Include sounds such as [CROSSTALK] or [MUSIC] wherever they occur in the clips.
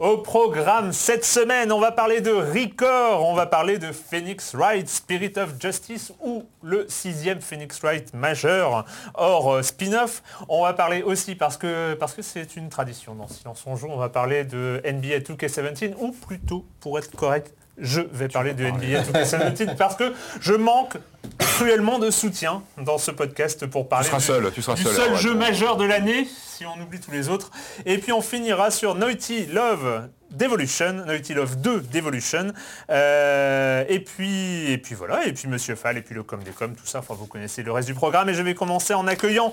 Au programme cette semaine, on va parler de Record, on va parler de Phoenix Wright, Spirit of Justice ou le sixième Phoenix Wright majeur hors euh, spin-off. On va parler aussi, parce que parce que c'est une tradition dans Silence on joue, on va parler de NBA 2K17 ou plutôt, pour être correct, je vais parler de NBA 2K17 parce que je manque cruellement de soutien dans ce podcast pour parler seras du, seul, tu seras du seul, seul jeu majeur de l'année, si on oublie tous les autres. Et puis on finira sur Naughty Love Devolution, Naughty Love 2 Devolution. Euh, et puis et puis voilà, et puis Monsieur Fall, et puis le com des com, tout ça, enfin vous connaissez le reste du programme. Et je vais commencer en accueillant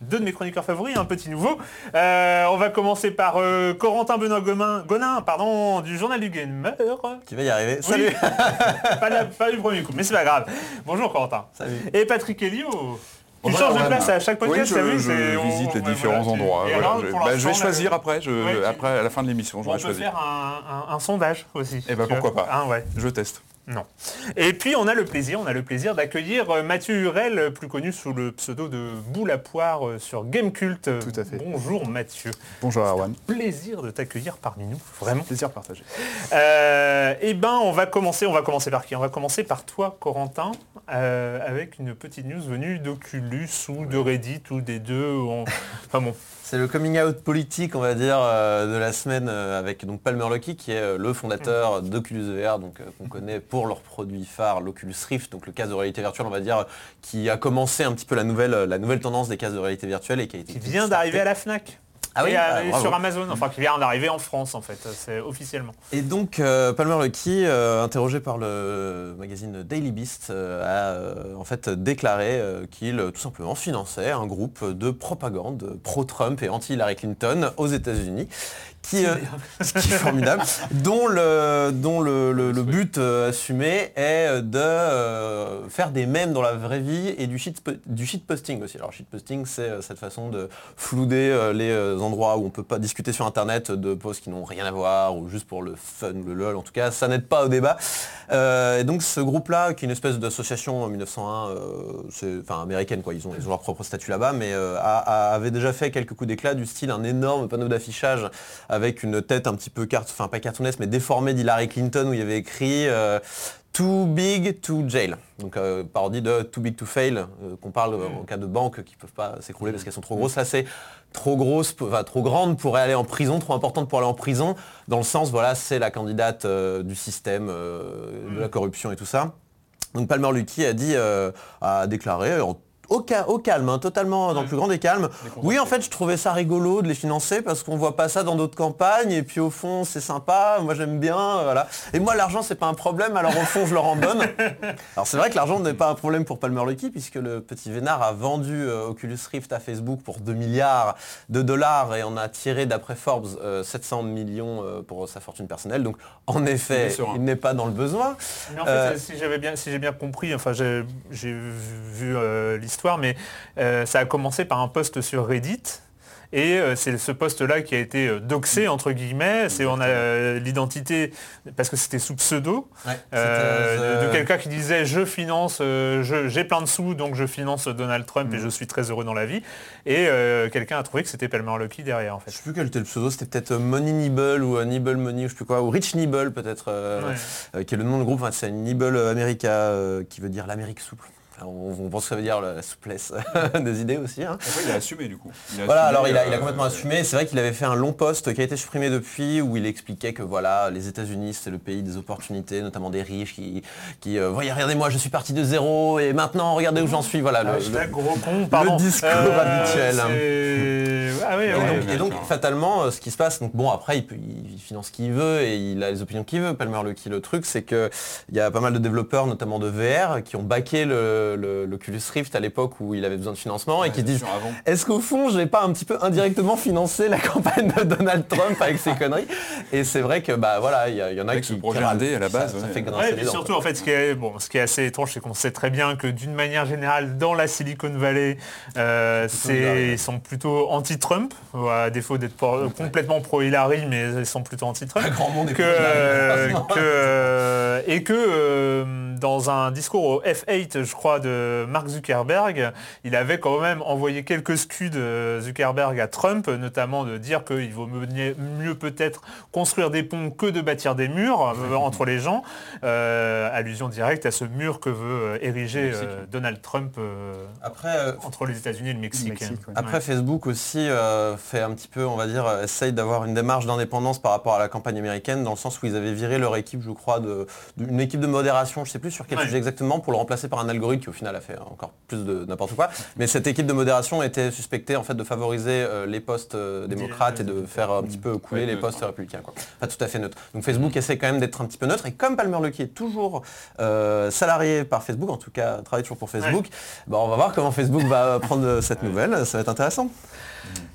deux de mes chroniqueurs favoris, un petit nouveau. Euh, on va commencer par euh, Corentin Benoît Gomin, Gonin, pardon, du Journal du Gamer. Tu vas y arriver. Oui. Salut [LAUGHS] pas, la- pas du premier coup, mais c'est pas grave. Bonjour Corentin. Salut. Et Patrick Helio. Tu Bonjour, changes de place à chaque podcast, oui, t'as je, vu je on- visite les différents voilà, endroits. Et voilà. alors, Je, pour bah, je vais choisir après, je, Ouais, après à la fin de l'émission, je on vais peut choisir. faire un, un- un sondage aussi. Eh ben, pourquoi pas. Ah, ouais. Je teste. Non. Et puis on a le plaisir, on a le plaisir d'accueillir euh, Mathieu Hurel, plus connu sous le pseudo de Boule à poire euh, sur Gamecult. Tout à fait. Bonjour Mathieu. Bonjour Erwan. Plaisir de t'accueillir parmi nous, vraiment. Plaisir partagé. Euh, eh ben, on va commencer. On va commencer par qui? On va commencer par toi, Corentin, euh, avec une petite news venue d'Oculus ou de Reddit ou des deux. en- [LAUGHS] Enfin bon. C'est le coming out politique, on va dire, euh, de la semaine euh, avec donc Palmer Luckey, qui est euh, le fondateur d'Oculus VR, donc qu'on connaît pour leur produit phare, l'Oculus Rift, donc le casque de réalité virtuelle, on va dire, qui a commencé un petit peu la nouvelle, la nouvelle tendance des casques de réalité virtuelle et qui a été Qui vient d'arriver à la Fnac. Ah oui Et, euh, Ah, sur Amazon. Enfin, qui vient d'arriver en France, en fait. C'est officiellement. Et donc euh, Palmer Luckey, euh, interrogé par le magazine Daily Beast, a en fait déclaré qu'il tout simplement finançait un groupe de propagande pro-Trump et anti-Hillary Clinton aux États-Unis. Qui, euh, ce qui est formidable, dont le, dont le, le- le but euh, assumé est de euh, faire des mèmes dans la vraie vie et du, shit, du shitposting aussi. Alors shitposting, c'est euh, cette façon de flouder les endroits où on peut pas discuter sur internet de posts qui n'ont rien à voir ou juste pour le fun ou le lol. En tout cas, ça n'aide pas au débat. Et donc ce groupe-là, qui est une espèce d'association en 1901, euh, c'est- enfin américaine quoi, ils ont, ils ont leur propre statut là-bas, mais a- a- avait déjà fait quelques coups d'éclat du style un énorme panneau d'affichage avec une tête un petit peu carte, enfin pas cartoonesque, mais déformée d'Hillary Clinton où il y avait écrit euh, Too big to jail. Donc euh, parodie de Too big to fail, euh, qu'on parle euh, en cas de banques qui peuvent pas s'écrouler parce qu'elles sont trop grosses. Ça c'est trop grosse, enfin, trop grande pour aller en prison, trop importante pour aller en prison, dans le sens, voilà, c'est la candidate du système, de la corruption et tout ça. Donc Palmer Luckey a dit, a déclaré en au, ca- au calme, hein, totalement dans le plus grand des calmes. Oui, en fait, je trouvais ça rigolo de les financer parce qu'on voit pas ça dans d'autres campagnes et puis au fond, c'est sympa. Moi, j'aime bien, euh, voilà. Et moi, l'argent, c'est pas un problème. Alors au fond, je leur en donne. [LAUGHS] Alors c'est vrai que l'argent n'est pas un problème pour Palmer Luckey puisque le petit Vénard a vendu euh, Oculus Rift à Facebook pour 2 milliards de dollars et on a tiré d'après Forbes euh, 700 millions euh, pour sa fortune personnelle. Donc en effet, Il n'est pas dans le besoin. Mais en fait, si j'avais bien, si j'ai bien compris, enfin j'ai j'ai vu, euh, l'histoire, mais euh, ça a commencé par un post sur Reddit. Et euh, c'est ce post-là qui a été euh, doxé entre guillemets. C'est on a l'identité parce que c'était sous pseudo Ouais, euh, de, quelqu'un qui disait je finance, euh, je- j'ai plein de sous donc je finance Donald Trump et je suis très heureux dans la vie. Et euh, quelqu'un a trouvé que c'était Palmer Luckey derrière en Je fait. sais plus quel était le pseudo, c'était peut-être Money Nibble ou Nibble Money ou je sais plus quoi, ou Rich Nibble peut-être, Ouais. qui est le nom de groupe, Enfin, c'est Nibble America qui veut dire l'Amérique souple. Alors, on, on pense que ça veut dire la souplesse [LAUGHS] des idées aussi. hein. Après, il a assumé du coup. Il a Voilà, assumé, alors il a, il a euh, complètement assumé. C'est vrai qu'il avait fait un long post qui a été supprimé depuis où il expliquait que voilà, les États-Unis c'est le pays des opportunités, notamment des riches qui, qui euh, voyez, regardez-moi, je suis parti de zéro et maintenant regardez où j'en suis. Voilà, le- le- gros con, pardon. discours habituel. Ah oui, Et ouais. donc, et fatalement, euh, ce qui se passe, donc bon après il, peut- il finance ce qu'il veut et il a les opinions qu'il veut. Palmer Luckey, le truc, c'est que il y a pas mal de développeurs, notamment de VR, qui ont baqué le, le- l'Oculus Rift à l'époque où il avait besoin de financement et qui disent est-ce qu'au fond, j'ai pas un petit peu indirectement financé la campagne de Donald Trump avec ses [LAUGHS] conneries Et c'est vrai que bah voilà, il y, en a Avec qui ce projet indé, à la base, ça, ouais. fait Ouais, et surtout, quoi. en fait, ce qui est, bon, ce qui est assez étrange, c'est qu'on sait très bien que d'une manière générale, dans la Silicon Valley, euh, c'est- ils sont plutôt anti-Trump, à défaut d'être pour- complètement pro-Hillary, mais ils sont plutôt anti-Trump. Grand monde que, euh, euh, et que euh, dans un discours au F8, je crois, de Mark Zuckerberg, il avait quand même envoyé quelques scuds euh, Zuckerberg à Trump, notamment de dire qu'il vaut mieux, peut-être construire des ponts que de bâtir des murs euh, entre les gens. Euh, allusion directe à ce mur que veut ériger euh, Donald Trump euh, Après, euh, entre les États-Unis et le Mexique. Mexique, ouais. Après, Facebook aussi euh, fait un petit peu, on va dire, essaye d'avoir une démarche d'indépendance par rapport à la campagne américaine, dans le sens où ils avaient viré leur équipe, je crois, de, d'une équipe de modération, je sais plus sur quel Ouais. sujet exactement, pour le remplacer par un algorithme qui au final a fait encore plus de n'importe quoi. Mais cette équipe de modération était suspectée en fait de favoriser euh, les postes euh, démocrates et de faire un petit peu couler les postes républicains. Quoi. Pas tout à fait neutre. Donc Facebook essaie quand même d'être un petit peu neutre. Et comme Palmer Luckey est toujours euh, salarié par Facebook, en tout cas travaille toujours pour Facebook, bah, on va voir comment Facebook va prendre cette nouvelle. Ça va être intéressant.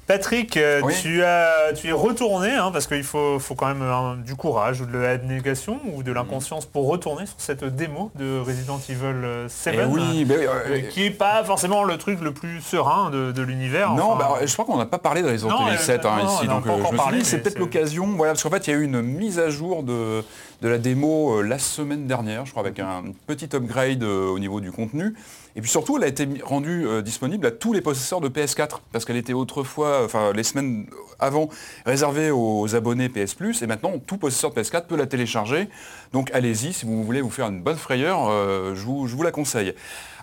Patrick, euh, Oui. tu, as, tu es retourné, hein, parce qu'il faut, faut quand même euh, du courage ou de l'abnégation ou de l'inconscience pour retourner sur cette démo de Resident Evil euh, 7, Eh oui, ben oui, euh, euh, qui est pas forcément le truc le plus serein de, de l'univers. Non, enfin. bah, je crois qu'on n'a pas parlé de Resident Evil euh, 7 hein, non, ici, donc euh, je me c'est peut-être l'occasion, voilà, parce qu'en fait il y a eu une mise à jour de, de la démo euh, la semaine dernière, je crois, avec un petit upgrade euh, au niveau du contenu. Et puis surtout, elle a été rendue euh, disponible à tous les possesseurs de PS4, parce qu'elle était autrefois, enfin les semaines avant, réservée aux abonnés PS Plus, et maintenant tout possesseur de PS4 peut la télécharger. Donc allez-y, si vous voulez vous faire une bonne frayeur, euh, je vous la conseille.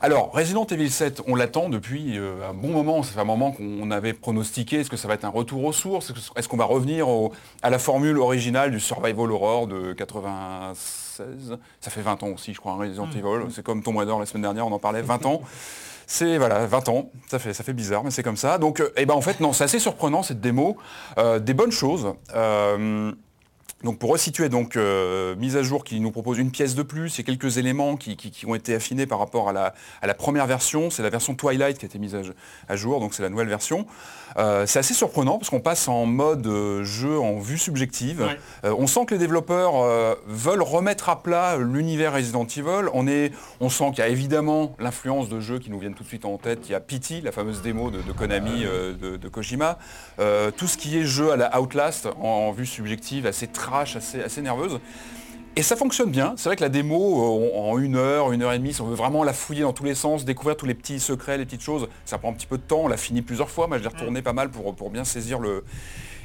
Alors, Resident Evil 7, on l'attend depuis euh, un bon moment. Ça fait un moment qu'on avait pronostiqué. Est-ce que ça va être un retour aux sources? Est-ce qu'on va revenir au- à la formule originale du Survival Horror de 96 Ça fait 20 ans aussi, je crois, un Resident Evil. C'est comme Tomb Raider la semaine dernière, on en parlait, 20 ans. [LAUGHS] C'est voilà, 20 ans, ça fait, ça fait bizarre, mais c'est comme ça. Donc, euh, eh ben, en fait, non, c'est assez surprenant cette démo. Euh, des bonnes choses. Pour resituer, donc euh, mise à jour qui nous propose une pièce de plus, a quelques éléments qui, ont été affinés par rapport à la, première version. C'est la version Twilight qui a été mise à jour, donc c'est la nouvelle version. Euh, c'est assez surprenant parce qu'on passe en mode euh, jeu en vue subjective. Ouais. Euh, on sent que les développeurs euh, veulent remettre à plat l'univers Resident Evil. On, est, on sent qu'il y a évidemment l'influence de jeux qui nous viennent tout de suite en tête. Il y a Pity, la fameuse démo de, de Konami, de, de Kojima. Tout ce qui est jeu à la Outlast en, en vue subjective, assez trash, assez, assez nerveuse. Et ça fonctionne bien. C'est vrai que la démo, euh, en une heure, une heure et demie, si on veut vraiment la fouiller dans tous les sens, découvrir tous les petits secrets, les petites choses, ça prend un petit peu de temps. On l'a fini plusieurs fois. Moi, je l'ai retourné pas mal pour, pour bien saisir le,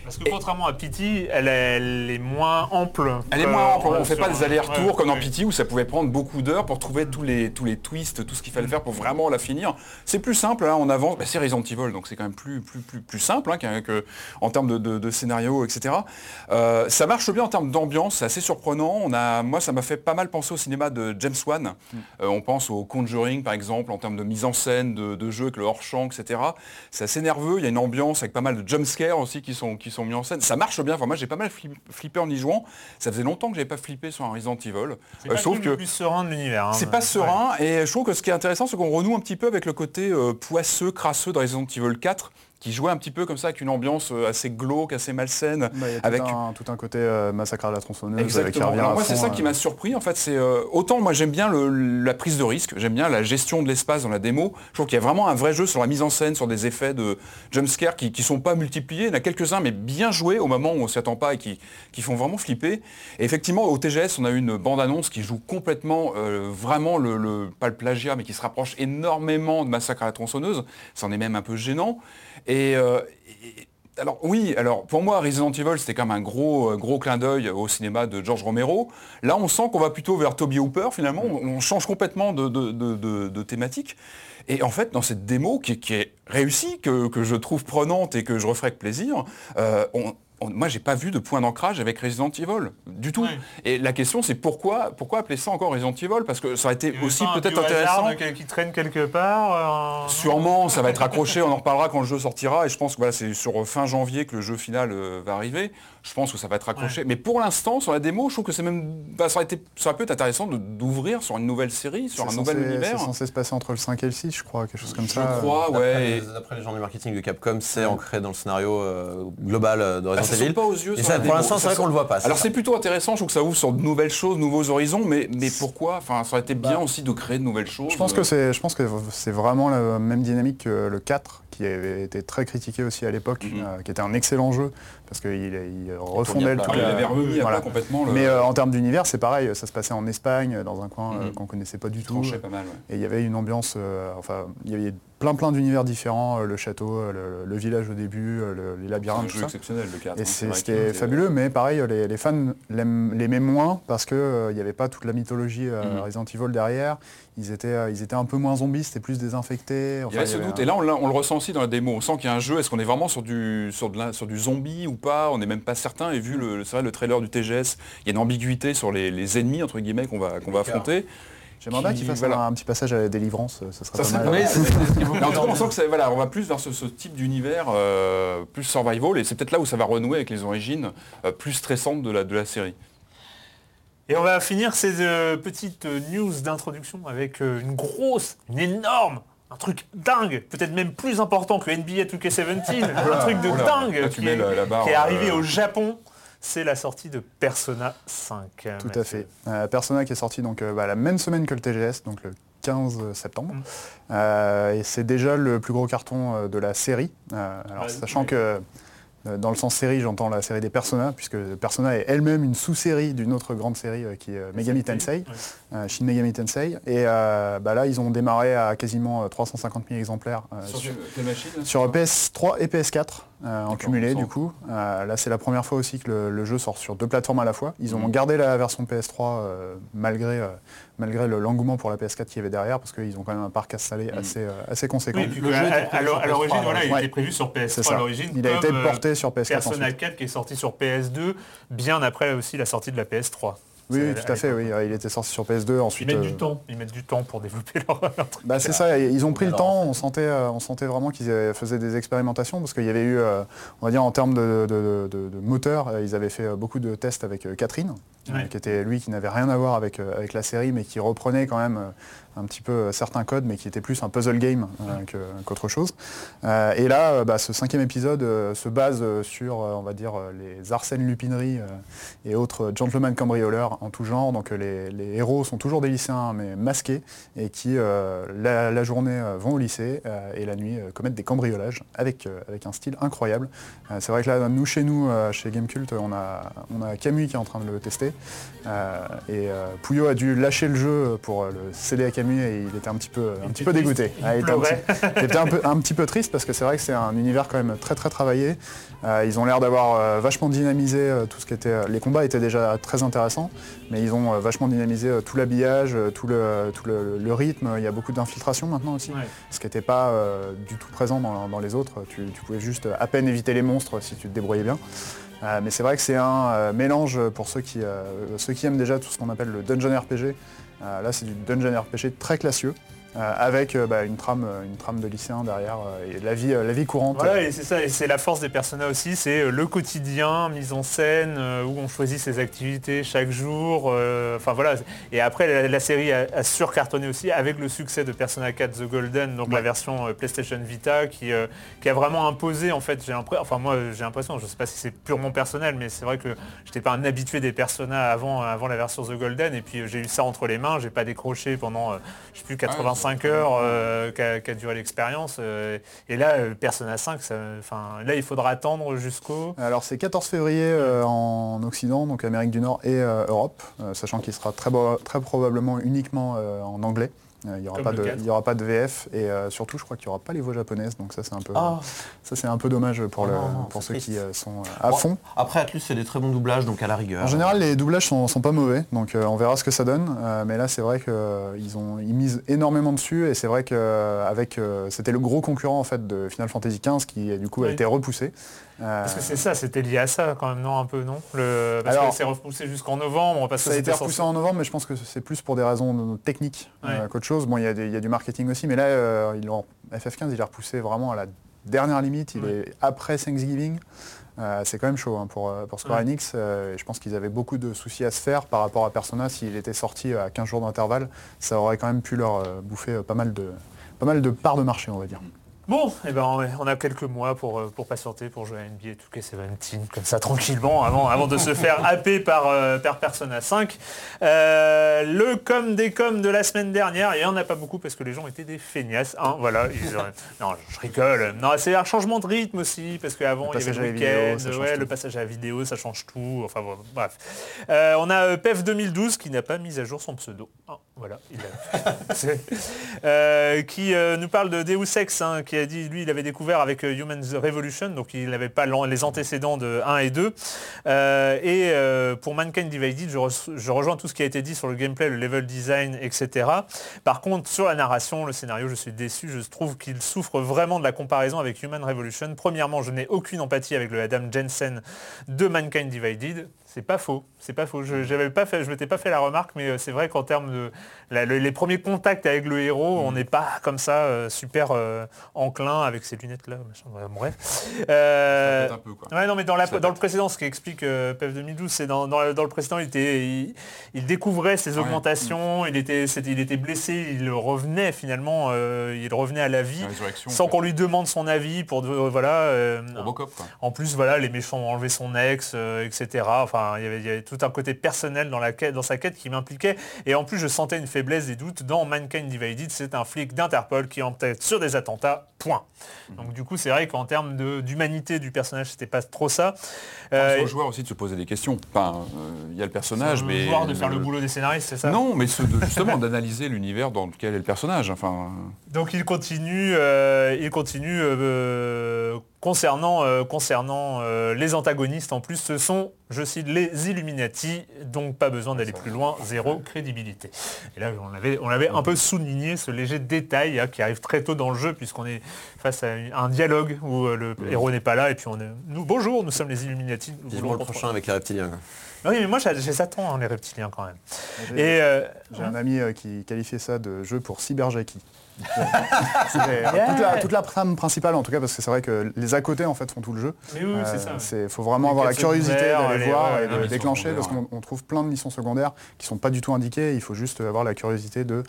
Parce que contrairement à Pity, elle, elle est moins ample. Elle est moins ample, on ne fait pas des allers-retours ouais, comme dans ouais. Pity où ça pouvait prendre beaucoup d'heures pour trouver tous les, tous les twists, tout ce qu'il fallait faire pour vraiment la finir. C'est plus simple, là, on avance, Bah, c'est Resident Evil, donc c'est quand même plus, plus, plus, plus simple hein, qu'un- que- en termes de, de- de scénario, etc. Euh, ça marche bien en termes d'ambiance, c'est assez surprenant. On a, moi, ça m'a fait pas mal penser au cinéma de James Wan. Euh, on pense au Conjuring, par exemple, en termes de mise en scène, de, de jeu avec le hors-champ, etc. C'est assez nerveux, il y a une ambiance avec pas mal de jumpscares aussi qui sont, qui sont mis en scène. Ça marche bien, enfin, moi j'ai pas mal fli- flippé en y jouant. Ça faisait longtemps que j'avais pas flippé sur un Resident Evil. C'est Euh, pas trouve le que plus serein de l'univers. hein. c'est pas Ouais. serein et je trouve que ce qui est intéressant c'est qu'on renoue un petit peu avec le côté euh, poisseux, crasseux de Resident Evil 4 qui jouait un petit peu comme ça avec une ambiance euh, assez glauque, assez malsaine. Bah, il y a tout, avec un, tout un côté euh, massacre à la tronçonneuse euh, Exactement. Alors moi c'est ça qui m'a surpris en fait c'est euh, autant moi j'aime bien le- la prise de risque, j'aime bien la gestion de l'espace dans la démo. Je trouve qu'il y a vraiment un vrai jeu sur la mise en scène, sur des effets de jumpscare qui ne sont pas multipliés. Il y en a quelques-uns mais bien joués au moment où on s'y attend pas et qui, qui font vraiment flipper. Et effectivement au TGS on a eu une bande-annonce qui joue complètement vraiment le, le- pas le plagiat mais qui se rapproche énormément de Massacre à la tronçonneuse. C'en est même un peu gênant. Et, euh, et- alors oui, alors pour moi Resident Evil c'était quand même un gros, euh, gros clin d'œil au cinéma de George Romero. Là on sent qu'on va plutôt vers Toby Hooper finalement, on, on change complètement de, de- de- de- de thématique. Et en fait dans cette démo qui, qui est réussie, que, que je trouve prenante et que je referai avec plaisir, euh, on- on- moi j'ai pas vu de point d'ancrage avec Resident Evil du tout. Ouais. Et la question c'est pourquoi, pourquoi appeler ça encore Resident Evil? Parce que ça aurait été aussi peut-être intéressant. de qui traîne quelque part. euh, Sûrement, ça va être [LAUGHS] accroché, on en reparlera quand le jeu sortira, et je pense que voilà, c'est sur fin janvier que le jeu final euh, va arriver. Je pense que ça va être accroché. Mais pour l'instant, sur la démo, je trouve que c'est même. bah, ça, aurait été, ça aurait pu être intéressant d'ouvrir sur une nouvelle série, sur un nouvel censé- univers. C'est censé se passer entre le 5 et le 6, je crois, quelque chose comme Je ça. crois, D'après ouais. D'après les gens du marketing de Capcom, c'est ancré dans le scénario euh, global euh, de Resident saute Evil. pas aux yeux Et ça, pour l'instant, c'est vrai qu'on le voit pas. Alors c'est plutôt intéressant, je trouve que ça ouvre sur de nouvelles choses, nouveaux horizons, mais, mais pourquoi? Enfin, ça aurait été bien aussi de créer de nouvelles choses. Bah, Je pense que c'est, je pense que c'est vraiment la même dynamique que le 4, qui avait été très critiqué aussi à l'époque, Mhm. euh, qui était un excellent jeu, parce qu'il il refondait le Ah, tout. il avait remis à voilà. plat complètement le. Mais euh, en termes d'univers, c'est pareil, ça se passait en Espagne, dans un coin euh, Mhm. qu'on connaissait pas du tout. pas mal. ouais. Et il y avait une ambiance, euh, enfin, il y avait plein plein d'univers différents, euh, le château, euh, le, le village au début, euh, le- les C'est labyrinthes, un tout jeu ça. exceptionnel le 4. Et hein, c'est vrai ce qui qu'il est était- fabuleux, mais pareil, les, les fans l'aimaient moins parce qu'il n'y avait pas toute la mythologie euh, Mhm. Resident Evil derrière. Ils étaient, euh, ils étaient un peu moins zombies, c'était plus désinfectés. Il y avait ce doute, un- et là on, le ressent aussi dans la démo, on sent qu'il y a un jeu, est-ce qu'on est vraiment sur du, sur, de la- sur du zombie ou pas On n'est même pas certain, et vu le, c'est vrai, le trailer du TGS, il y a une ambiguïté sur les, les ennemis, entre guillemets, qu'on va, qu'on va affronter. J'aimerais bien qui- qu'il fasse voilà. un, petit passage à la délivrance, ce serait Ça pas serait mal. pas mal. Mais en tout cas, on sent que voilà, on va plus vers ce, ce type d'univers euh, plus survival, et c'est peut-être là où ça va renouer avec les origines euh, plus stressantes de la, de la série. Et on va finir ces euh, petites news d'introduction avec euh, une grosse, une énorme, un truc dingue, peut-être même plus important que NBA 2K17, [LAUGHS] un truc de Oula, dingue là, qui, est, la- la barre, qui est arrivé euh, au Japon. C'est la sortie de Persona 5. Tout à fait. Euh, Persona qui est sorti donc euh, bah, la même semaine que le TGS, donc le 15 septembre. Mm. Euh, et c'est déjà le plus gros carton euh, de la série. Euh, alors Ouais, sachant ouais. que euh, dans le sens série, j'entends la série des Persona, puisque Persona est elle-même une sous-série d'une autre grande série euh, qui est euh, Megami Tensei, euh, Shin Megami Tensei. Et euh, bah, là, ils ont démarré à quasiment euh, 350 000 exemplaires euh, sur, sur PS3 et PS4 euh, en cumulé du coup. Euh, là c'est la première fois aussi que le, le jeu sort sur deux plateformes à la fois. Ils ont Mhm. gardé la version PS3 euh, malgré, euh, malgré le- l'engouement pour la PS4 qu'il y avait derrière parce qu'ils ont quand même un parc installé Mhm. assez, euh, assez conséquent. Oui, Le jeu à- l'origine, PS3, voilà, il ouais. était prévu sur PS3 C'est à l'origine. Il a comme, été porté sur PS4 Persona ensuite. 4 qui est sorti sur PS2, bien après aussi la sortie de la PS3. Oui, tout à fait, oui. Il était sorti sur PS2 Ils ensuite. mettent euh, du temps, ils mettent du temps pour développer leur, [LAUGHS] leur truc. Bah c'est ça, ils ont pris le temps, on sentait, euh, on sentait vraiment qu'ils faisaient des expérimentations parce qu'il y avait eu, euh, on va dire en termes de, de- de- de moteur, ils avaient fait beaucoup de tests avec Catherine, Ouais. qui était lui qui n'avait rien à voir avec, euh, avec la série mais qui reprenait quand même euh, un petit peu euh, certains codes mais qui était plus un puzzle game qu'autre chose. Et là, bah, ce cinquième épisode se base sur, on va dire, les Arsène Lupinerie et autres gentlemen cambrioleurs en tout genre. Donc les, les héros sont toujours des lycéens mais masqués et qui la, la, journée vont au lycée et la nuit commettent des cambriolages avec, avec un style incroyable. c'est vrai que là, nous chez nous, chez Gamecult, on a, on a Camus qui est en train de le tester. Et Pouillot a dû lâcher le jeu pour le céder à Camus et il était un petit peu, un petit peu dégoûté. Il, était un petit, un, peu, un petit peu triste parce que c'est vrai que c'est un univers quand même très très travaillé. Euh, ils ont l'air d'avoir euh, vachement dynamisé euh, tout ce qui était. Les combats étaient déjà très intéressants, mais ils ont vachement dynamisé tout l'habillage, tout, le, tout le, rythme. Il y a beaucoup d'infiltration maintenant aussi, ce qui n'était pas du tout présent dans, les autres. Tu, pouvais juste à peine éviter les monstres si tu te débrouillais bien. Mais c'est vrai que c'est un mélange pour ceux qui, ceux qui aiment déjà tout ce qu'on appelle le dungeon RPG. là, c'est du dungeon RPG très classieux. Euh, avec euh, bah, une, trame, euh, une trame de lycéen derrière et la vie, la vie courante. Voilà, et c'est ça, et c'est la force des personnages aussi, c'est le quotidien, mise en scène, où on choisit ses activités chaque jour. Enfin voilà. Et après, la, série a, surcartonné aussi avec le succès de Persona 4 The Golden, donc la version PlayStation Vita, qui, qui a vraiment imposé, en fait, j'ai l'impression, enfin moi j'ai l'impression, je ne sais pas si c'est purement personnel, mais c'est vrai que je n'étais pas un habitué des Persona avant, avant la version The Golden, et puis j'ai eu ça entre les mains, j'ai pas décroché pendant, je sais plus, 85 heures euh, qu'a duré l'expérience. Euh, et là, euh, Persona 5, enfin, là, il faudra attendre jusqu'au... Alors, c'est 14 février en Occident, donc Amérique du Nord et Europe, sachant qu'il sera très, très probablement uniquement en anglais. Il n'y aura, pas de, aura pas de VF et surtout je crois qu'il n'y aura pas les voix japonaises donc ça c'est un peu ah. ça c'est un peu dommage pour, le, pour ceux qui sont à fond. Après Atlus fait des très bons doublages donc à la rigueur. En général les doublages sont, sont pas mauvais donc on verra ce que ça donne mais là c'est vrai qu'ils ont ils misent énormément dessus et c'est vrai que avec c'était le gros concurrent en fait de Final Fantasy XV qui du coup a été repoussé. Parce que c'est ça, c'était lié à ça quand même, non Un peu, non? Le... Parce Alors, que c'est repoussé jusqu'en novembre. Parce ça a été repoussé en novembre, mais je pense que c'est plus pour des raisons techniques qu'autre chose. Bon, il y, a du marketing aussi, mais là, euh, FF15, il est repoussé vraiment à la dernière limite. Il est après Thanksgiving. Euh, c'est quand même chaud hein, pour, euh, pour, Square Enix. je pense qu'ils avaient beaucoup de soucis à se faire par rapport à Persona. S'il était sorti à 15 jours d'intervalle, ça aurait quand même pu leur bouffer pas mal, de, pas mal de parts de marché, on va dire. Bon, eh ben, on a quelques mois pour, euh, pour patienter, pour jouer à NBA 2K17, comme ça tranquillement, avant, avant de se faire [LAUGHS] happer par, euh, par Persona 5. Euh, le com des coms de la semaine dernière, il n'y en a pas beaucoup parce que les gens étaient des feignasses. Hein, voilà, [LAUGHS] non, je rigole. Non, c'est un changement de rythme aussi, parce qu'avant il y avait le week-end, ouais, le passage à la vidéo, ça change tout. Enfin bref. on a PEF 2012 qui n'a pas mis à jour son pseudo. Ah, voilà, il a... [LAUGHS] qui nous parle de Deus Ex, hein, qui a dit, lui, il avait découvert avec euh, Human Revolution, donc il n'avait pas les antécédents de 1 et 2. Euh, et euh, pour Mankind Divided, je, rejoins tout ce qui a été dit sur le gameplay, le level design, etc. Par contre, sur la narration, le scénario, je suis déçu. Je trouve qu'il souffre vraiment de la comparaison avec Human Revolution. Premièrement, je n'ai aucune empathie avec le Adam Jensen de Mankind Divided. C'est pas faux, c'est pas faux. Je ne pas fait, je m'étais pas fait la remarque, mais euh, c'est vrai qu'en termes de les premiers contacts avec le héros, on mm. n'est pas comme ça euh, super euh, enclin avec ces lunettes là. bref. un peu, quoi. Ouais, non, mais dans, la, dans le précédent, ce qui explique PEF 2012, c'est dans, dans, le précédent, il, était, il, découvrait ses augmentations, il, était, il était blessé, il revenait finalement, il revenait à la vie, sans qu'on lui demande son avis pour voilà. En plus, voilà, les méchants ont enlevé son ex, etc. Enfin, il, y avait, tout un côté personnel dans, la quête, dans sa quête qui m'impliquait. Et en plus, je sentais une faiblesse des doutes dans Mankind Divided. C'est un flic d'Interpol qui tête sur des attentats. Point. Donc du coup, c'est vrai qu'en termes d'humanité du personnage, c'était pas trop ça. Euh, c'est au joueur aussi de se poser des questions. Enfin, euh, il y a le personnage, mais... Le joueur de faire le... boulot des scénaristes, c'est ça? Non, mais justement [LAUGHS] d'analyser l'univers dans lequel est le personnage. Enfin... Donc il continue, euh, il continue concernant, concernant les antagonistes. En plus, ce sont je cite les Illuminati, donc pas besoin d'aller plus loin, zéro crédibilité. Et là, on avait, on avait un peu souligné ce léger détail hein, qui arrive très tôt dans le jeu, puisqu'on est face à un dialogue où euh, le héros n'est pas là, et puis on est, nous, bonjour, nous sommes les Illuminati. Nous le prochain avec les reptiliens. Oui, mais moi j'ai Satan, hein, les reptiliens quand même. J'ai euh, un ami euh, qui qualifiait ça de jeu pour cyberjackie. Toute, toute, la, trame principale en tout cas parce que c'est vrai que les à côté en fait font tout le jeu. Mais oui, c'est ça. Il faut vraiment avoir la curiosité d'aller voir et de déclencher parce qu'on trouve plein de missions secondaires qui sont pas du tout indiquées. Il faut juste avoir la curiosité de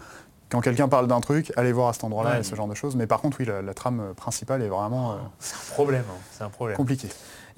quand quelqu'un parle d'un truc, aller voir à cet endroit-là et ce genre de choses. Mais par contre, oui, la, trame principale est vraiment. c'est un problème. Hein. C'est un problème. Compliqué.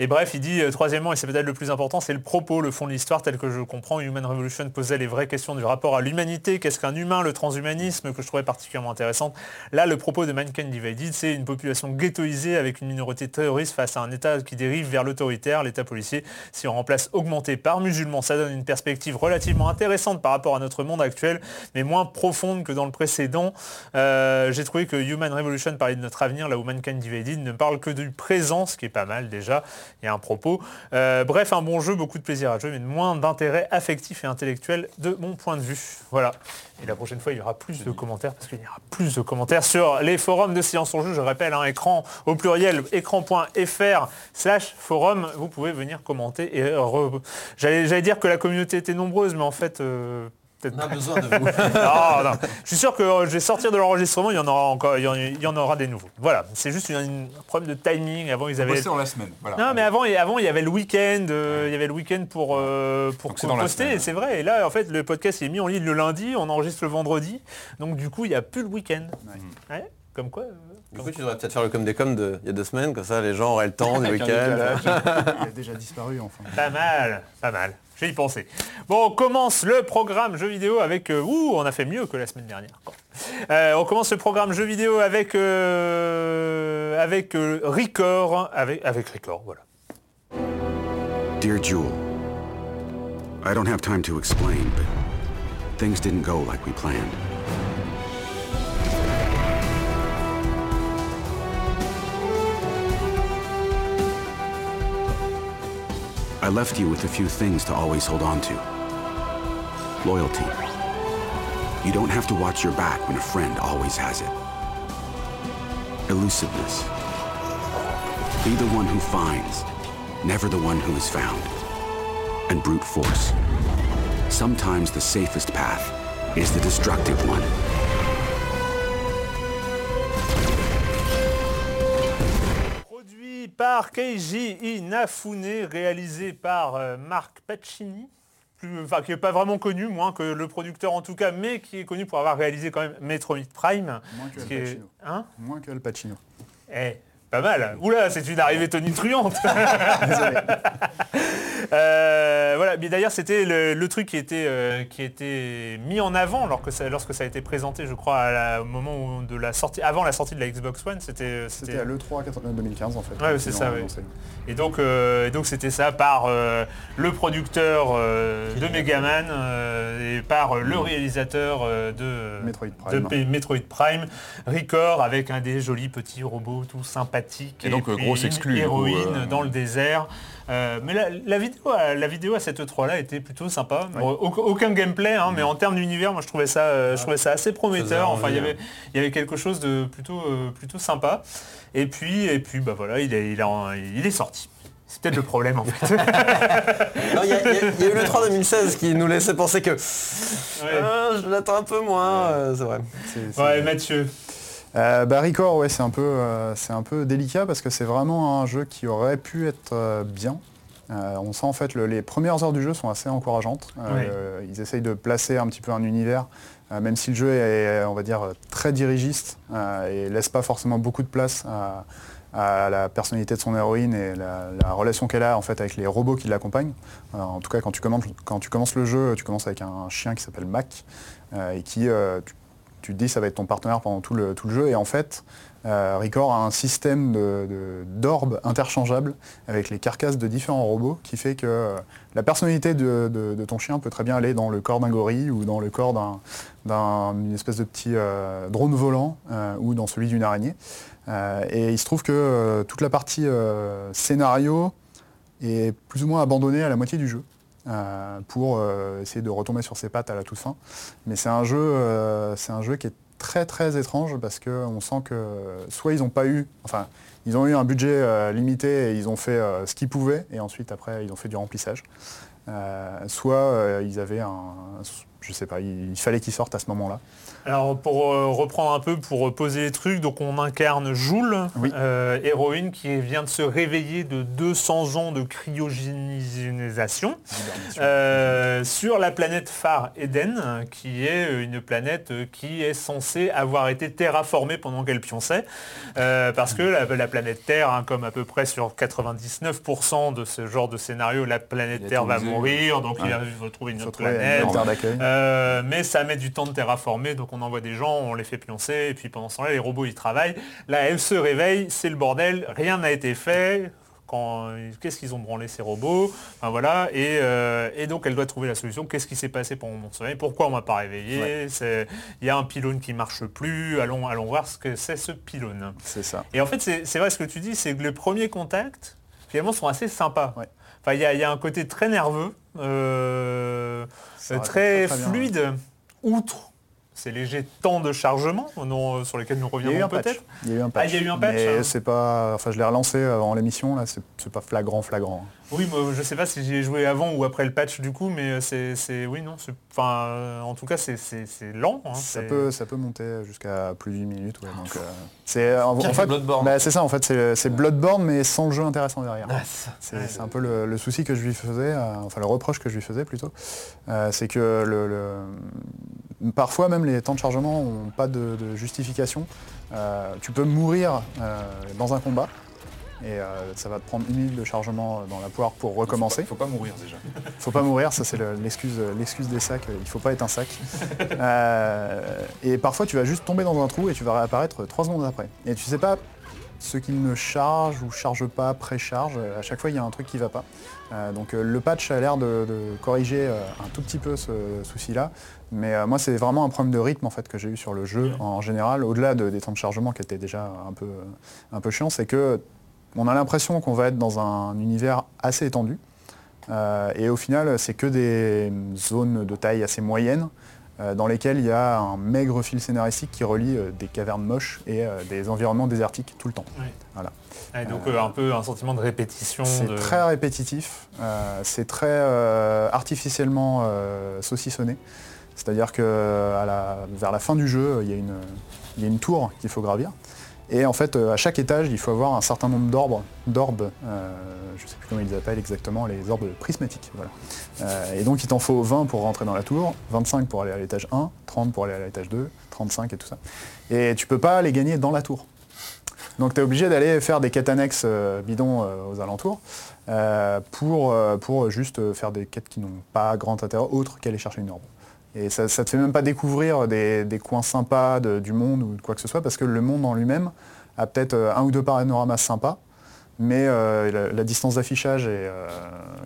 Et bref, il dit, euh, troisièmement, et c'est peut-être le plus important, c'est le propos, le fond de l'histoire tel que je comprends. Human Revolution posait les vraies questions du rapport à l'humanité, qu'est-ce qu'un humain, le transhumanisme, que je trouvais particulièrement intéressante. Là, le propos de Mankind Divided, c'est une population ghettoisée avec une minorité terroriste face à un État qui dérive vers l'autoritaire, l'État policier. Si on remplace augmenté par musulman, ça donne une perspective relativement intéressante par rapport à notre monde actuel, mais moins profonde que dans le précédent. Euh, J'ai trouvé que Human Revolution parlait de notre avenir, là où Mankind Divided ne parle que du présent, ce qui est pas mal déjà. Il y a un propos. Euh, bref, un bon jeu, beaucoup de plaisir à jouer, mais moins d'intérêt affectif et intellectuel de mon point de vue. Voilà. Et la prochaine fois, il y aura plus de commentaires, parce qu'il y aura plus de commentaires sur les forums de Silence en Jeu. Je rappelle, un écran au pluriel, écran.fr slash forum. Vous pouvez venir commenter. et re- J'allais dire que la communauté était nombreuse, mais en fait... euh, On a pas. besoin de vous. [LAUGHS] Non, non. Je suis sûr que euh, je vais sortir de l'enregistrement, il y en aura encore, il y en, il y en aura des nouveaux. Voilà, c'est juste une- une- un problème de timing. Avant, ils avaient. Bosser dans la semaine. Voilà. Non, mais avant, avant, il y avait le week-end, euh, il y avait le week-end pour, euh, pour Donc poster, semaine. et c'est vrai. Et là, en fait, le podcast est mis en ligne le lundi, on enregistre le vendredi, donc du coup, il n'y a plus le week-end. Ouais, Comme quoi. euh, Du coup, tu devrais peut-être faire le comme des coms de il y a deux semaines, comme ça les gens auraient le temps [LAUGHS] du week-end. [LAUGHS] Il a déjà disparu enfin. Pas mal, pas mal. Je vais y penser. Bon, on commence le programme jeu vidéo avec... euh, ouh, on a fait mieux que la semaine dernière. Euh, on commence le programme jeu vidéo avec... euh, avec euh, Record. Avec, avec Record, voilà. Dear Jewel, I don't have time to explain, things didn't go like we planned. Left you with a few things to always hold on to. Loyalty. You don't have to watch your back when a friend always has it. Elusiveness. Be the one who finds, never the one who is found. And brute force. Sometimes the safest path is the destructive one. Keiji Inafune, réalisé par euh, Marc Pacini. Plus, enfin, qui n'est pas vraiment connu, moins que le producteur en tout cas, mais qui est connu pour avoir réalisé quand même Metroid Prime. Moins que Al est- Pacino. Hein? Moins que Al Pacino. Eh, pas mal. Oula, c'est une arrivée tonitruante. [LAUGHS] [LAUGHS] Euh, voilà. Mais d'ailleurs, c'était le, le truc qui était, euh, qui était mis en avant lorsque ça, lorsque ça a été présenté, je crois, à la- au moment où- de la sortie, avant la sortie de la Xbox One. C'était, C'était à l'E3 2015 en fait. Ouais, c'est ça. Et donc, euh, et donc c'était ça par euh, le producteur euh, de Megaman euh, et par euh, le réalisateur euh, de Metroid de Prime. P- Metroid Prime, Record avec un des jolis petits robots tout sympathiques. Et donc, euh, grosse exclue, Héroïne euh, dans le désert. Euh, mais la, la vidéo, à- la vidéo à cette E3 là était plutôt sympa. Bon, aucun, gameplay, hein, mais en termes d'univers, moi je trouvais ça, euh, je trouvais ça assez prometteur. Enfin, il y avait, il y avait quelque chose de plutôt, euh, plutôt sympa. Et puis, et puis, bah voilà, il est, il a- il est sorti. C'est peut-être le problème en fait. [LAUGHS] Il y, a- y y eu le 3 2016 qui nous laissait penser que Ouais. Ah, je l'attends un peu moins, euh, c'est vrai. Ouais, Mathieu. Euh, bah, Record, ouais, c'est un, peu, euh, c'est un peu délicat parce que c'est vraiment un jeu qui aurait pu être euh, bien. Euh, on sent en fait le- les premières heures du jeu sont assez encourageantes. Ils essayent de placer un petit peu un univers, même si le jeu est, on va dire, très dirigiste et laisse pas forcément beaucoup de place à, à la personnalité de son héroïne et la, la relation qu'elle a en fait avec les robots qui l'accompagnent. En tout cas, quand tu, commences, quand tu commences le jeu, tu commences avec un chien qui s'appelle Mac et qui, tu, tu te dis, ça va être ton partenaire pendant tout le, jeu. Et en fait, euh, Record a un système de- de- d'orbes interchangeables avec les carcasses de différents robots qui fait que euh, la personnalité de, de- de ton chien peut très bien aller dans le corps d'un gorille ou dans le corps d'un- d'un- d'une espèce de petit euh, drone volant euh, ou dans celui d'une araignée. Et il se trouve que toute la partie scénario est plus ou moins abandonnée à la moitié du jeu. Euh, pour euh, essayer de retomber sur ses pattes à la fin. Mais c'est un jeu, euh, un jeu qui est très très étrange parce qu'on sent que soit ils n'ont pas eu, enfin ils ont eu un budget limité et ils ont fait ce qu'ils pouvaient et ensuite après ils ont fait du remplissage. Soit ils avaient un, je sais pas, il, fallait qu'il sorte à ce moment-là. Alors pour euh, reprendre un peu, pour poser les trucs, donc on incarne Joule, Oui. euh, héroïne qui vient de se réveiller de 200 ans de cryogénisation euh, sur la planète phare Eden, qui est une planète qui est censée avoir été terraformée pendant qu'elle pionçait, parce que la, la planète Terre, hein, comme à peu près sur 99% de ce genre de scénario, la planète Terre va mourir, donc il Ouais. va il trouver une autre planète. une. Euh, mais ça met du temps de terraformer, donc on envoie des gens, on les fait pioncer, et puis pendant ce temps-là, les robots ils travaillent. Là, elle se réveille, c'est le bordel, rien n'a été fait. Qu'est-ce qu'ils ont branlé ces robots? Enfin, voilà, et, euh, et donc elle doit trouver la solution. Qu'est-ce qui s'est passé pendant mon sommeil? Pourquoi on m'a pas réveillé? Il y a un pylône qui marche plus. Allons, allons voir ce que c'est ce pylône. C'est ça. Et en fait, c'est c'est vrai ce que tu dis, c'est que les premiers contacts, finalement, sont assez sympas. Ouais. Enfin, il y, a- il y a un côté très nerveux, euh, euh, très, très, très bien. fluide, outre ces légers temps de chargement dont- sur lesquels nous reviendrons peut-être. Il y a eu un Ah, patch. il y a eu un patch, Mais hein. c'est pas. Enfin, je l'ai relancé avant l'émission là. C'est pas flagrant, flagrant. Oui, moi, je sais pas si j'y ai joué avant ou après le patch du coup, mais c'est, c'est- oui, non, enfin, euh, en tout cas, c'est, c'est- c'est lent. hein, Ça peut, ça peut monter jusqu'à plus de 8 minutes. ouais, donc, euh, c'est en, fait, Bloodborne. bah, c'est ça. En fait, c'est c'est Bloodborne, mais sans le jeu intéressant derrière. Ah, c'est un peu le, le souci que je lui faisais, euh, enfin le reproche que je lui faisais plutôt, Euh, c'est que le, le- parfois même les temps de chargement n'ont pas de, de justification. Euh, tu peux mourir euh, dans un combat et euh, ça va te prendre une minute de chargement dans la poire pour recommencer. Il faut pas mourir déjà. [LAUGHS] Faut pas mourir, ça c'est le- l'excuse, des sacs. Il faut pas être un sac. [LAUGHS] Euh, et parfois tu vas juste tomber dans un trou et tu vas réapparaître trois secondes après. Et tu sais pas ce qu'il ne charge ou charge pas, précharge. À chaque fois il y a un truc qui va pas. Euh, donc euh, le patch a l'air de, de corriger euh, un tout petit peu ce souci-là. Mais euh, moi c'est vraiment un problème de rythme en fait que j'ai eu sur le jeu en général, au-delà de- des temps de chargement qui étaient déjà un peu, un peu chiants, c'est que on a l'impression qu'on va être dans un univers assez étendu. Euh, et au final, c'est que des zones de taille assez moyenne euh, dans lesquelles il y a un maigre fil scénaristique qui relie euh, des cavernes moches et des environnements désertiques tout le temps. Ouais, donc euh, un peu un sentiment de répétition. C'est de- très répétitif, c'est très artificiellement saucissonné. C'est-à-dire que à la- vers la fin du jeu, il y a une, il y a une tour qu'il faut gravir. Et en fait, euh, à chaque étage, il faut avoir un certain nombre d'orbes, d'orbes, euh, je ne sais plus comment ils appellent exactement, les orbes prismatiques. Voilà. Euh, et donc il t'en faut 20 pour rentrer dans la tour, 25 pour aller à l'étage 1, 30 pour aller à l'étage 2, 35 et tout ça. Et tu peux pas les gagner dans la tour. Donc tu es obligé d'aller faire des quêtes annexes bidons aux alentours pour, pour juste faire des quêtes qui n'ont pas grand intérêt autre qu'aller chercher une orbe. Et ça ne te fait même pas découvrir des, coins sympas du monde ou quoi que ce soit, parce que le monde en lui-même a peut-être euh, un ou deux panoramas sympas, mais euh, la, la distance d'affichage est euh,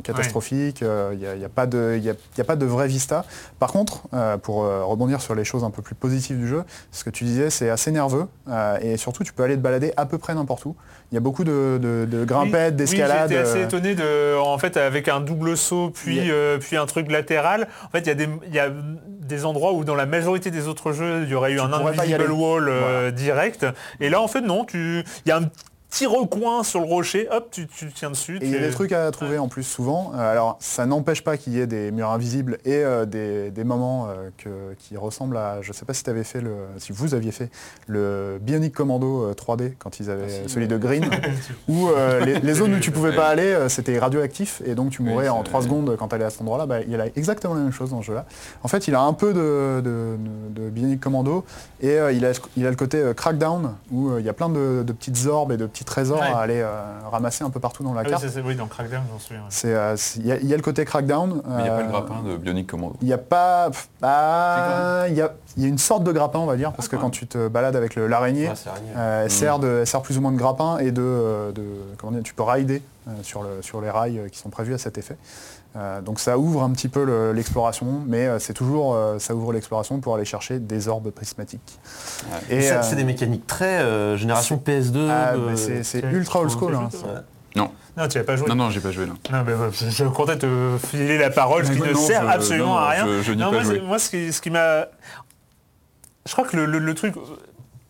catastrophique, il n'y a, y a pas de- y a- y a pas de vraie vista. Par contre, euh, pour euh, rebondir sur les choses un peu plus positives du jeu, ce que tu disais, c'est assez nerveux, euh, et surtout tu peux aller te balader à peu près n'importe où. Il y a beaucoup de, de, de grimpettes, Oui, d'escalades. Oui, j'étais assez euh, étonné de, en fait, avec un double saut puis, euh, puis un truc latéral. En fait, il y, a des, endroits où dans la majorité des autres jeux, il y aurait eu un invisible wall euh, Voilà. direct. Et là, en fait, non. Il y a un petit recoin sur le rocher. Hop, tu, tu tiens dessus. Et il y a des trucs à trouver en plus souvent. Euh, alors ça n'empêche pas qu'il y ait des murs invisibles et euh, des, des moments euh, que- qui ressemblent à. Je ne sais pas si tu avais fait le. si vous aviez fait le Bionic Commando euh, 3D quand ils avaient Ah, celui de Green, [LAUGHS] où euh, les, les zones où tu pouvais pas aller, c'était radioactif et donc tu Oui, mourais en c'est- 3 secondes quand tu allais à cet endroit-là. Bah, il a exactement la même chose dans ce jeu-là. En fait, il a un peu de, de, de Bionic Commando et il, a, il a le côté Crackdown où il y a plein de, de petites orbes et de petits trésors Ouais. à aller euh, ramasser un peu partout dans la Ah carte. c'est- c'est- oui, dans Crackdown, j'en suis. ouais. C'est, euh, c'est- Il y, a- il y a le côté crackdown. Mais il n'y a pas le euh, grappin de Bionic Commando. Il n'y a pas. bah, il y, a, il y a une sorte de grappin, on va dire, parce que quand tu te balades avec le- l'araignée, euh, elle, sert de, elle sert plus ou moins de grappin et de. de comment dire, tu peux rider euh, sur, le, sur les rails qui sont prévus à cet effet. Euh, donc ça ouvre un petit peu le- l'exploration, mais euh, c'est toujours. euh, ça ouvre l'exploration pour aller chercher des orbes prismatiques. Et Et, ça, euh, c'est des mécaniques très euh, génération PS2. ah, euh, mais c'est, c'est- ultra old school. hein. ouais. Non, Non, tu n'avais pas joué. non, non, j'ai pas joué là. Non, mais je comptais te filer la parole, ce qui ne non, sert je- absolument non, à rien. je- je n'y ai Non, pas moi, joué. c'est- moi, ce qui, ce qui m'a... Je crois que le, le- le truc...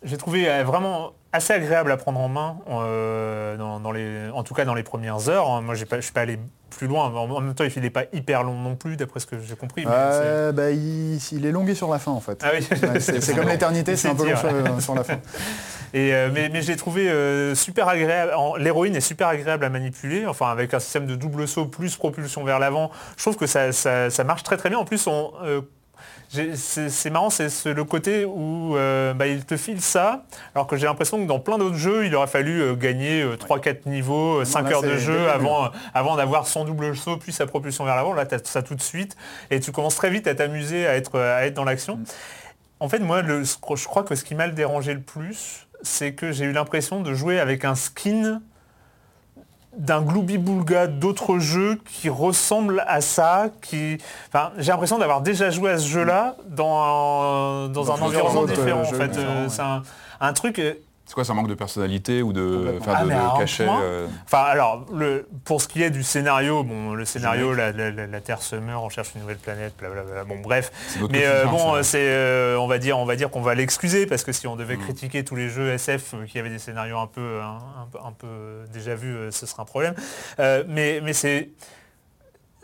j'ai trouvé euh, vraiment assez agréable à prendre en main, euh, dans, dans les, en tout cas dans les premières heures. hein. Moi, j'ai pas, je suis pas allé plus loin. En même temps, il n'est pas hyper long non plus, d'après ce que j'ai compris. c'est- Ouais, bah, il, il est longué sur la fin en fait. Ah oui. Ouais, c'est [LAUGHS] comme l'éternité, c'est un peu long sur, sur la fin. [LAUGHS] Et, euh, mais l'ai trouvé euh, super agréable. L'héroïne est super agréable à manipuler, enfin avec un système de double saut plus propulsion vers l'avant. Je trouve que ça, ça- ça marche très très bien. En plus, on, euh, j'ai- c'est marrant, c'est ce- le côté où euh, bah, il te file ça, alors que j'ai l'impression que dans plein d'autres jeux, il aurait fallu euh, gagner 3-4 niveaux, 5 là, heures de jeu avant, avant d'avoir son double saut plus sa propulsion vers l'avant. Là, tu as ça tout de suite. Et tu commences très vite à t'amuser, à être, à être dans l'action. En fait, moi, le- je crois que ce qui m'a le dérangé le plus, c'est que j'ai eu l'impression de jouer avec un skin d'un gloubi-boulga d'autres jeux qui ressemble à ça, qui... Enfin, j'ai l'impression d'avoir déjà joué à ce jeu-là dans un, dans un plusieurs environnement autres différent, en fait. Euh. C'est un, un truc... euh, C'est quoi, ça manque de personnalité ou de, enfin, Ah, de, de cachet euh, Enfin, alors, le, pour ce qui est du scénario, bon, le scénario, la, la- la- la Terre se meurt, on cherche une nouvelle planète, blablabla. Bon, bref. Mais euh, bon, ça. c'est, euh, on va dire, on va dire qu'on va l'excuser parce que si on Mm. devait critiquer tous les jeux SF qui avaient des scénarios un peu, un, un peu- un peu déjà vus, euh, ce serait un problème. Euh, mais, mais c'est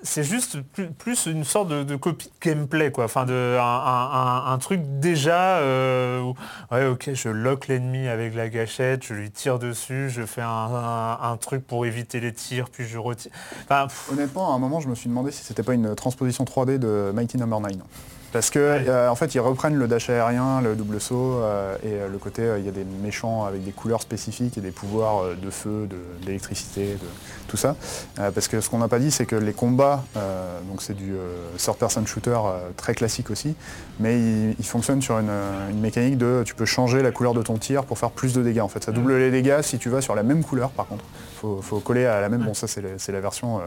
c'est juste plus, une sorte de, copie gameplay, quoi. Un, truc déjà, euh, où, ouais, je lock l'ennemi avec la gâchette, je lui tire dessus, je fais un, truc pour éviter les tirs, puis je retire. Enfin, Honnêtement, à un moment, je me suis demandé si c'était pas une transposition 3D de Mighty Number 9. Parce que euh, en fait, ils reprennent le dash aérien, le double saut, euh, et euh, le côté, il y a des méchants avec des couleurs spécifiques et des pouvoirs de feu, d'électricité, de, tout ça. Parce que ce qu'on n'a pas dit, c'est que les combats, donc c'est du third-person shooter très classique aussi, mais il, il fonctionne sur une, une mécanique de, tu peux changer la couleur de ton tir pour faire plus de dégâts. En fait, ça double les dégâts si tu vas sur la même couleur, par contre. Faut, faut coller à la même. Bon, ça c'est la version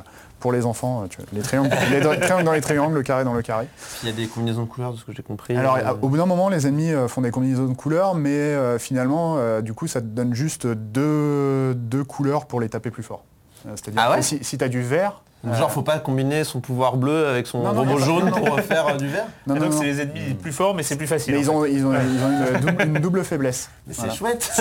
pour les enfants. euh, tu vois, les triangles, les triangles dans les triangles, le carré dans le carré. Il y a des combinaisons de couleurs de ce que j'ai compris. Alors, euh, au bout d'un moment, les ennemis euh, font des combinaisons de couleurs, mais euh, finalement, euh, du coup, ça te donne juste deux, deux couleurs pour les taper plus fort. C'est-à-dire Ah ouais? si, si tu as du vert. Donc euh, genre faut pas combiner son pouvoir bleu avec son Non, non, robot non, jaune non, non. pour faire euh, du vert non, et donc non. c'est les ennemis plus forts, mais c'est plus facile. Mais ils ont, ils ont, ils ont une, double, une [LAUGHS] double faiblesse. Mais Voilà. c'est chouette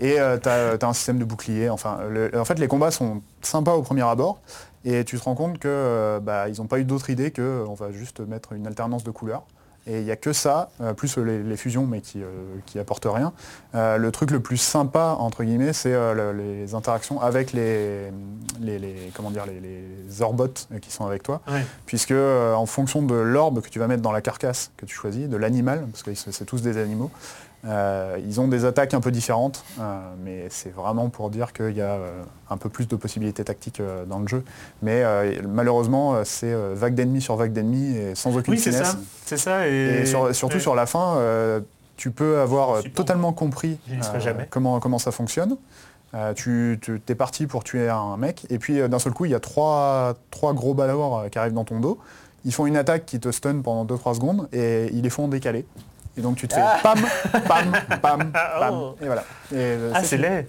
et tu as, un système de bouclier. Enfin, le- en fait, les combats sont sympas au premier abord. Et tu te rends compte que euh, bah, ils n'ont pas eu d'autre idée que on va juste mettre une alternance de couleurs. Et il n'y a que ça, euh, plus les, les fusions, mais qui, euh, qui apportent rien. Euh, le truc le plus sympa, entre guillemets, c'est le- les interactions avec les, les, les- comment dire, les, orbots qui sont avec toi. Ouais. Puisque en fonction de l'orbe que tu vas mettre dans la carcasse que tu choisis, de l'animal, parce que c'est tous des animaux, euh, ils ont des attaques un peu différentes, euh, mais c'est vraiment pour dire qu'il y a euh, un peu plus de possibilités tactiques dans le jeu. Mais malheureusement, c'est vague d'ennemis sur vague d'ennemis et sans aucune Oui, c'est finesse. ça. C'est ça. Et, Et sur- surtout sur la fin, tu peux avoir Super. totalement compris comment, comment ça fonctionne. Euh, tu tu- t'es parti pour tuer un mec, et puis euh, d'un seul coup, il y a trois, trois gros balors euh, qui arrivent dans ton dos. Ils font une attaque qui te stun pendant 2-3 secondes, et ils les font décaler. Et donc tu te fais pam, pam, pam, [LAUGHS] pam. Oh. Et voilà. Et, euh, Ah, c'est laid.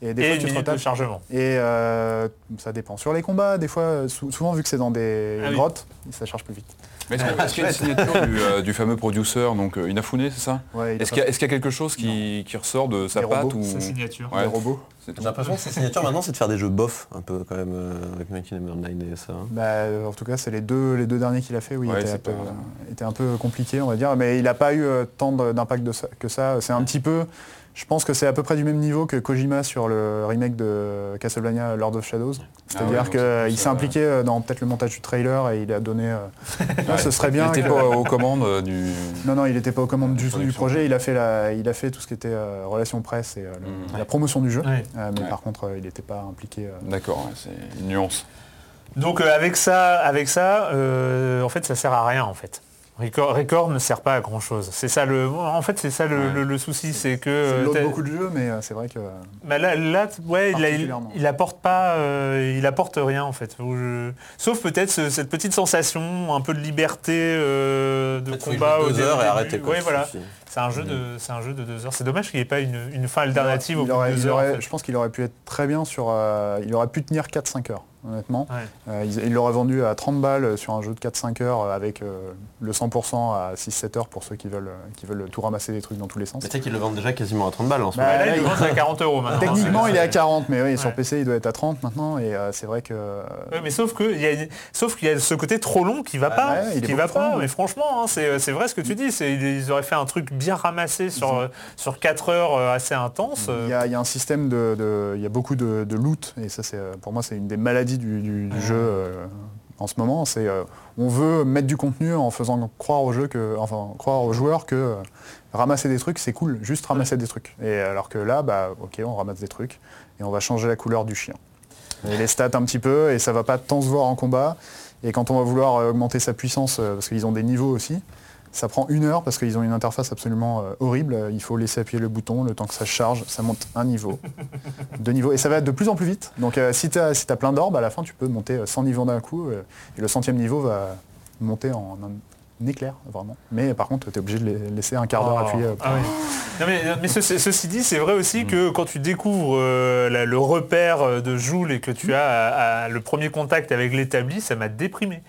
Et des Et fois, tu te retapes. chargement. Et euh, ça dépend sur les combats. Des fois, sou- souvent vu que c'est dans des Ah oui. grottes, ça charge plus vite. Mais Est-ce que- est-ce qu'il y a une signature du, euh, du fameux producer, donc euh, Inafune, c'est ça Ouais, Est-ce qu'il y, a- y quelque chose qui, qui ressort de sa patte robots, ou... Sa signature. Ouais, des robots. J'ai l'impression que sa signature maintenant c'est de faire des jeux bof un peu quand même euh, avec Mighty Number 9 et ça. hein. Bah, en tout cas, c'est les deux, les deux derniers qu'il a fait, oui, Ouais, un peu, pas- étaient un peu compliqués, on va dire, mais il n'a pas eu tant d'impact que ça. C'est un petit peu, je pense que c'est à peu près du même niveau que Kojima sur le remake de Castlevania Lord of Shadows. C'est-à-dire ouais, donc c'est qu'il s'est euh, impliqué euh, dans peut-être le montage du trailer et il a donné. euh, [LAUGHS] Ah, ce serait bien. Il n'était que- pas aux commandes du... Non, non, il n'était pas aux commandes du projet. Il a fait, la, il a fait tout ce qui était euh, relations presse et euh, le- Mhm. la promotion du jeu. Ouais. Euh, mais Ouais. par contre, euh, il n'était pas impliqué. euh, D'accord, ouais, c'est une nuance. Donc euh, avec ça, avec ça, euh, en fait, ça sert à rien en fait. Record, Record ne sert pas à grand chose. C'est ça le, en fait, c'est ça le, Ouais. le- le souci, c'est c'est que t'as- beaucoup de jeux, mais euh, c'est vrai que. Bah là, ouais, il, il, il apporte pas, euh, il apporte rien en fait. Je- Sauf peut-être ce- cette petite sensation, un peu de liberté euh, de combat au deux heures au et début. arrêter, quoi, Ouais, voilà. suffit. C'est un jeu de, c'est un jeu de deux heures. C'est dommage qu'il n'y ait pas une, une fin alternative Il au bout de deux il en fait. Je pense qu'il aurait pu être très bien sur. euh, il aurait pu tenir 4-5 heures. honnêtement. Ouais. Euh, ils ils l'auraient vendu à 30 balles sur un jeu de 4-5 heures euh, avec euh, le 100% à 6-7 heures pour ceux qui veulent, euh, qui veulent tout ramasser des trucs dans tous les sens. Mais tu sais qu'ils le vendent déjà quasiment à 30 balles en ce Bah, moment. Là, là, il il- le vend à 40 euros maintenant. Techniquement, il est à 40, mais oui, sur. PC, il doit être à 30 maintenant. Et euh, c'est vrai que. euh, Ouais, mais sauf que il y a, une- sauf qu'il y a ce côté trop long qui va Ah pas, il qui va pas. Mais franchement, hein, c'est c'est vrai ce que tu dis. c'est- Ils auraient fait un truc bien ramassé sur euh, sur 4 heures euh, assez intense. euh. Il y, a, il y a un système de, de- il y a beaucoup de, de loot et ça c'est pour moi c'est une des maladies du, du- du jeu euh, en ce moment. C'est euh, on veut mettre du contenu en faisant croire au jeu que, enfin croire aux joueurs que euh, ramasser des trucs c'est cool, juste ramasser des trucs. Et alors que là, bah ok, on ramasse des trucs et on va changer la couleur du chien. Et les stats un petit peu et ça va pas tant se voir en combat. Et quand on va vouloir augmenter sa puissance, parce qu'ils ont des niveaux aussi, ça prend une heure parce qu'ils ont une interface absolument euh, horrible. Il faut laisser appuyer le bouton, le temps que ça charge, ça monte un niveau, [LAUGHS] deux niveaux. Et ça va de plus en plus vite. Donc euh, si tu as, si plein d'orbes, à la fin tu peux monter euh, 100 niveaux d'un coup. euh, et le centième niveau va monter en un, éclair, vraiment. Mais par contre, tu es obligé de laisser un quart d'heure Oh. appuyé. euh, Ah oui. Non, mais, mais ce- ceci dit, c'est vrai aussi que quand tu découvres euh, la- le repère euh, de Joule et que tu as à- à le premier contact avec l'établi, ça m'a déprimé.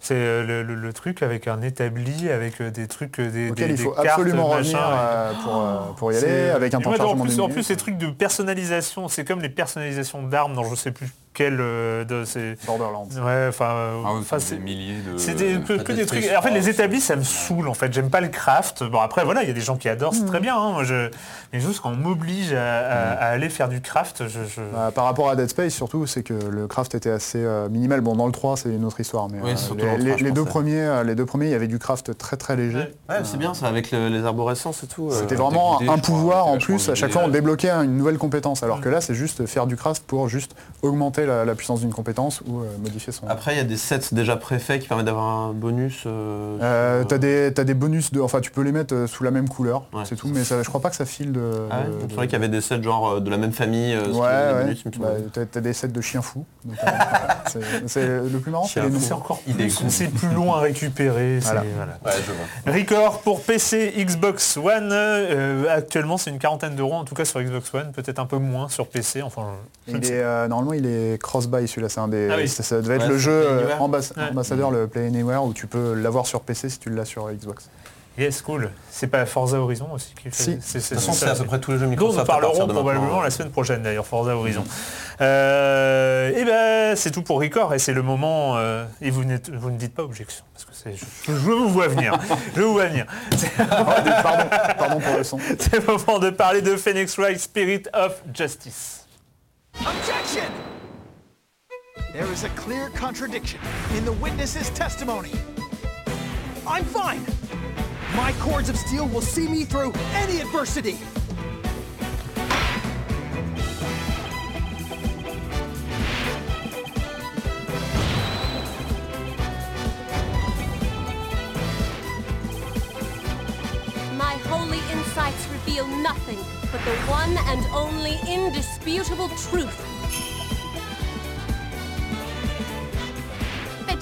C'est euh, le, le- le truc avec un établi, avec euh, des trucs, euh, des, des- il faut des cartes, absolument machin, et- pour, euh, pour y aller, avec un temps de en plus, en plus, ces trucs de personnalisation, c'est comme les personnalisations d'armes dans je sais plus quel euh, de ces. Borderlands. Ouais, enfin, euh, Ah oui, enfin, des c'est. milliers de... C'est des- que, que des trucs. En fait, les France. établis, ça me saoule. En fait, j'aime pas le craft. Bon, après, voilà, il y a des gens qui adorent, c'est très bien. hein, moi, je... Mais juste quand on m'oblige à, à- à aller faire du craft, je. je- Bah, par rapport à Dead Space, surtout, c'est que le craft était assez euh, minimal. Bon, dans le 3, c'est une autre histoire, mais Oui, euh, les, dans le les- 3, je les deux premiers, les deux premiers, il y avait du craft très très léger. Ouais. Ouais, c'est bien ça, avec le- les arborescences et tout. euh, C'était vraiment un crois, pouvoir c'était en plus. À chaque fois, on débloquait une nouvelle compétence. Alors que là, c'est juste faire du craft pour juste augmenter la, la puissance d'une compétence ou euh, modifier son. Après, il y a des sets déjà préfaits qui permettent d'avoir un bonus. euh, Euh, sur- t'as des, t'as des bonus de, enfin tu peux les mettre sous la même couleur, Ouais. c'est tout, mais ça, je crois pas que ça file de. Ah ouais de- C'est vrai qu'il y avait des sets genre de la même famille. euh, Ouais. Bah, t'as, des sets de chiens fous. [LAUGHS] c'est, le plus marrant, c'est encore c'est plus long à récupérer. c'est- Voilà. voilà. Ouais, je vois. Record pour PC, Xbox One. euh, actuellement, c'est une quarantaine d'euros, en tout cas sur Xbox One, peut-être un peu moins sur PC. Enfin, je Il est, euh, normalement, il est cross-buy celui-là. C'est un des, Ah oui. ça, ça devait être Ouais, le c'est jeu Play euh, Anywhere. ambas- Ouais. ambassadeur, le Play Anywhere, où tu peux l'avoir sur PC si tu l'as sur Xbox. Yes, cool. C'est pas Forza Horizon aussi qui fait. Si. c'est- c'est- De toute façon, c'est c'est ça, à peu c'est- près tous les jeux dont Microsoft. nous parlerons de probablement maintenant. la semaine prochaine d'ailleurs, Forza Horizon. Euh, et ben c'est tout pour Record et c'est le moment, euh, et vous, n'êtes- vous ne dites pas objection, parce que c'est- je, je vous vois venir, [LAUGHS] je vous vois venir. C'est pardon, pardon pour le son. c'est le moment de parler de Phoenix Wright Spirit of Justice. Objection! There is a clear contradiction in the witness's testimony. I'm fine. My cords of steel will see me through any adversity. My holy insights reveal nothing but the one and only indisputable truth.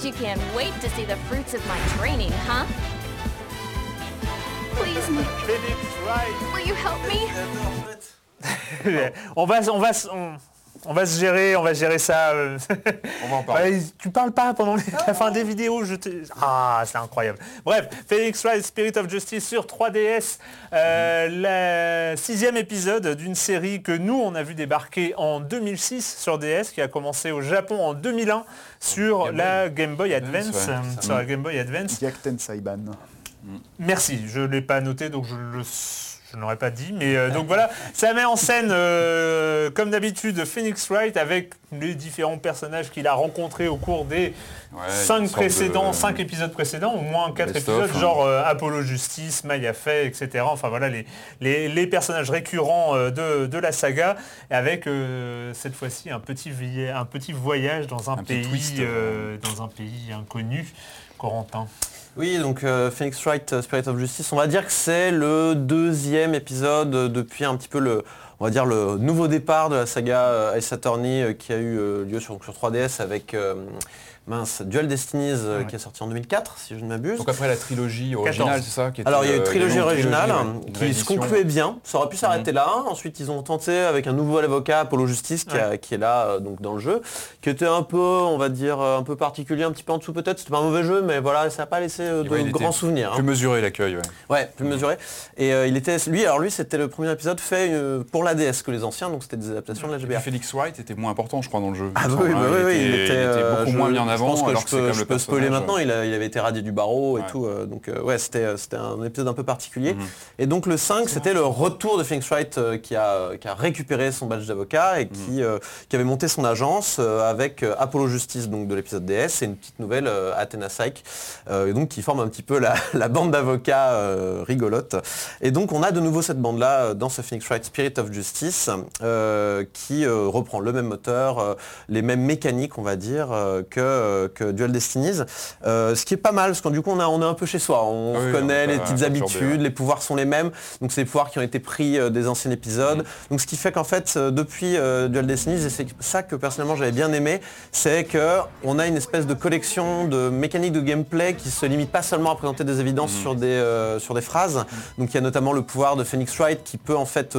You can't wait to see the fruits of my training, huh? Please, Nick, will you help me? [LAUGHS] on va, on va, on, on va se gérer, on va gérer ça. On va en parler. Ouais, tu parles pas pendant les- la fin des vidéos, je te... Ah, c'est incroyable. Bref, Phoenix Wright Spirit of Justice sur 3DS, euh, le sixième épisode d'une série que nous, on a vu débarquer en 2006 sur DS, qui a commencé au Japon en 2001 sur Game la Game Boy Advance. sur la Game Boy Advance. Yakten Saiban. Merci, je ne l'ai pas noté, donc je le je n'aurais pas dit. Mais euh, donc voilà, ça met en scène, euh, comme d'habitude, Phoenix Wright avec les différents personnages qu'il a rencontrés au cours des Ouais, cinq précédents, de- cinq épisodes précédents, au moins quatre épisodes, hein. genre euh, Apollo Justice, Maya Fey, etc. Enfin voilà les, les, les personnages récurrents euh, de, de la saga, avec euh, cette fois-ci un petit, un petit voyage dans un, Un pays, euh, dans un pays inconnu. Corentin. Oui, donc euh, Phoenix Wright euh, Spirit of Justice, on va dire que c'est le deuxième épisode euh, depuis un petit peu le on va dire le nouveau départ de la saga Ace Attorney qui a eu lieu sur, sur 3DS avec mince, Dual Destinies euh, qui est sorti en 2004 si je ne m'abuse. Donc après la trilogie originale, c'est ça qui était, Alors il y a une trilogie une originale trilogie, une qui se concluait bien, ça aurait pu s'arrêter là. Ensuite ils ont tenté avec un nouveau avocat, Apollo Justice, qui, a- qui est là euh, donc dans le jeu, qui était un peu, on va dire, euh, un peu particulier, un petit peu en dessous peut-être. C'était pas un mauvais jeu, mais voilà, ça n'a pas laissé euh, de ouais, grands souvenirs. hein. Plus mesuré l'accueil, ouais. Ouais, plus mesuré. Et il était, lui, alors lui, c'était le premier épisode fait pour la DS que les anciens, donc c'était des adaptations de la GBA. Félix Wright était moins important, je crois, dans le jeu. Ah bah oui, bah hein. oui, oui, il, était, il était beaucoup moins mis en je avant, pense que alors je que peux, même je le peux spoiler maintenant, il, a- il avait été radié du barreau et Ouais. tout, euh, donc euh, ouais, c'était euh, c'était un épisode un peu particulier. Mhm. Et donc le 5, c'était le retour de Phoenix Wright euh, qui, a, qui a récupéré son badge d'avocat et Mhm. qui, qui avait monté son agence avec Apollo Justice donc de l'épisode DS et une petite nouvelle Athena Psych, euh, et donc qui forme un petit peu la, [LAUGHS] la bande d'avocats rigolote. Et donc on a de nouveau cette bande-là dans ce Phoenix Wright Spirit of Justice qui reprend le même moteur, les mêmes mécaniques on va dire que, euh, que Dual Destinies. Euh, ce qui est pas mal parce que du coup on, a, on est un peu chez soi, on Ah oui, reconnaît on est les petites habitudes, les pouvoirs sont les mêmes, donc c'est les pouvoirs qui ont été pris euh, des anciens épisodes. Donc ce qui fait qu'en fait depuis Dual Destinies, et c'est ça que personnellement j'avais bien aimé, c'est que on a une espèce de collection de mécaniques de gameplay qui se limite pas seulement à présenter des évidences sur, des, sur des phrases. Donc il y a notamment le pouvoir de Phoenix Wright qui peut en fait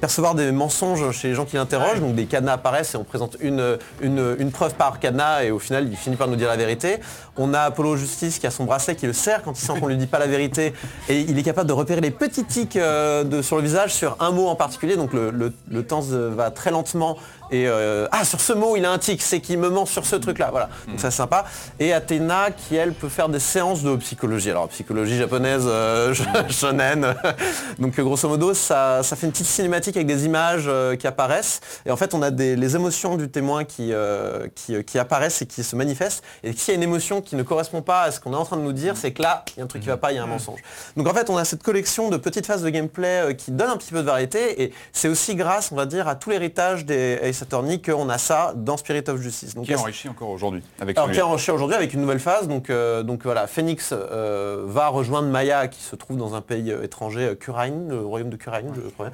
percevoir des mensonges chez les gens qui l'interrogent. Donc des cadenas apparaissent et on présente une, une, une preuve par cadenas et au final il finit par nous dire la vérité. On a Apollo Justice qui a son bracelet qui le serre quand il sent qu'on lui dit pas la vérité et il est capable de repérer les petits tics euh, de, sur le visage sur un mot en particulier. Donc le, temps va très lentement et euh, ah sur ce mot il a un tic, c'est qu'il me ment sur ce truc là. Voilà. Donc ça c'est sympa. Et Athéna qui elle peut faire des séances de psychologie. Alors psychologie japonaise, euh, [LAUGHS] shonen. [LAUGHS] Donc grosso modo ça, ça fait une petite cinématique avec des images euh, qui apparaissent. Et en fait on a des, les émotions du témoin qui, euh, qui, euh, qui apparaissent et qui se manifestent. Et s'il y a une émotion qui ne correspond pas à ce qu'on est en train de nous dire, c'est que là, il y a un truc qui va pas, il y a un mensonge. Donc en fait, on a cette collection de petites phases de gameplay qui donne un petit peu de variété. Et c'est aussi grâce, on va dire, à tout l'héritage des Ace Attorney qu'on a ça dans Spirit of Justice. Donc, Qui est enrichi encore aujourd'hui avec alors qui est enrichi aujourd'hui avec une nouvelle phase. Donc, euh, donc voilà, Phoenix euh, va rejoindre Maya qui se trouve dans un pays euh, étranger, Kurain, le royaume de Kurain, je crois.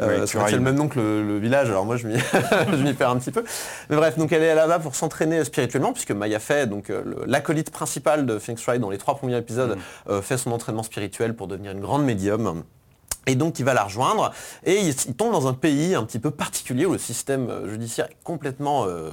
Euh, Oui, c'est le même nom que le, le village, alors moi [LAUGHS] je m'y perds un petit peu. Mais bref, donc elle est là-bas pour s'entraîner spirituellement, puisque Maya fait, donc l'acolyte principal de Phoenix Wright dans les trois premiers épisodes, euh, fait son entraînement spirituel pour devenir une grande médium. Et donc il va la rejoindre. Et il, tombe dans un pays un petit peu particulier où le système euh, judiciaire est complètement euh,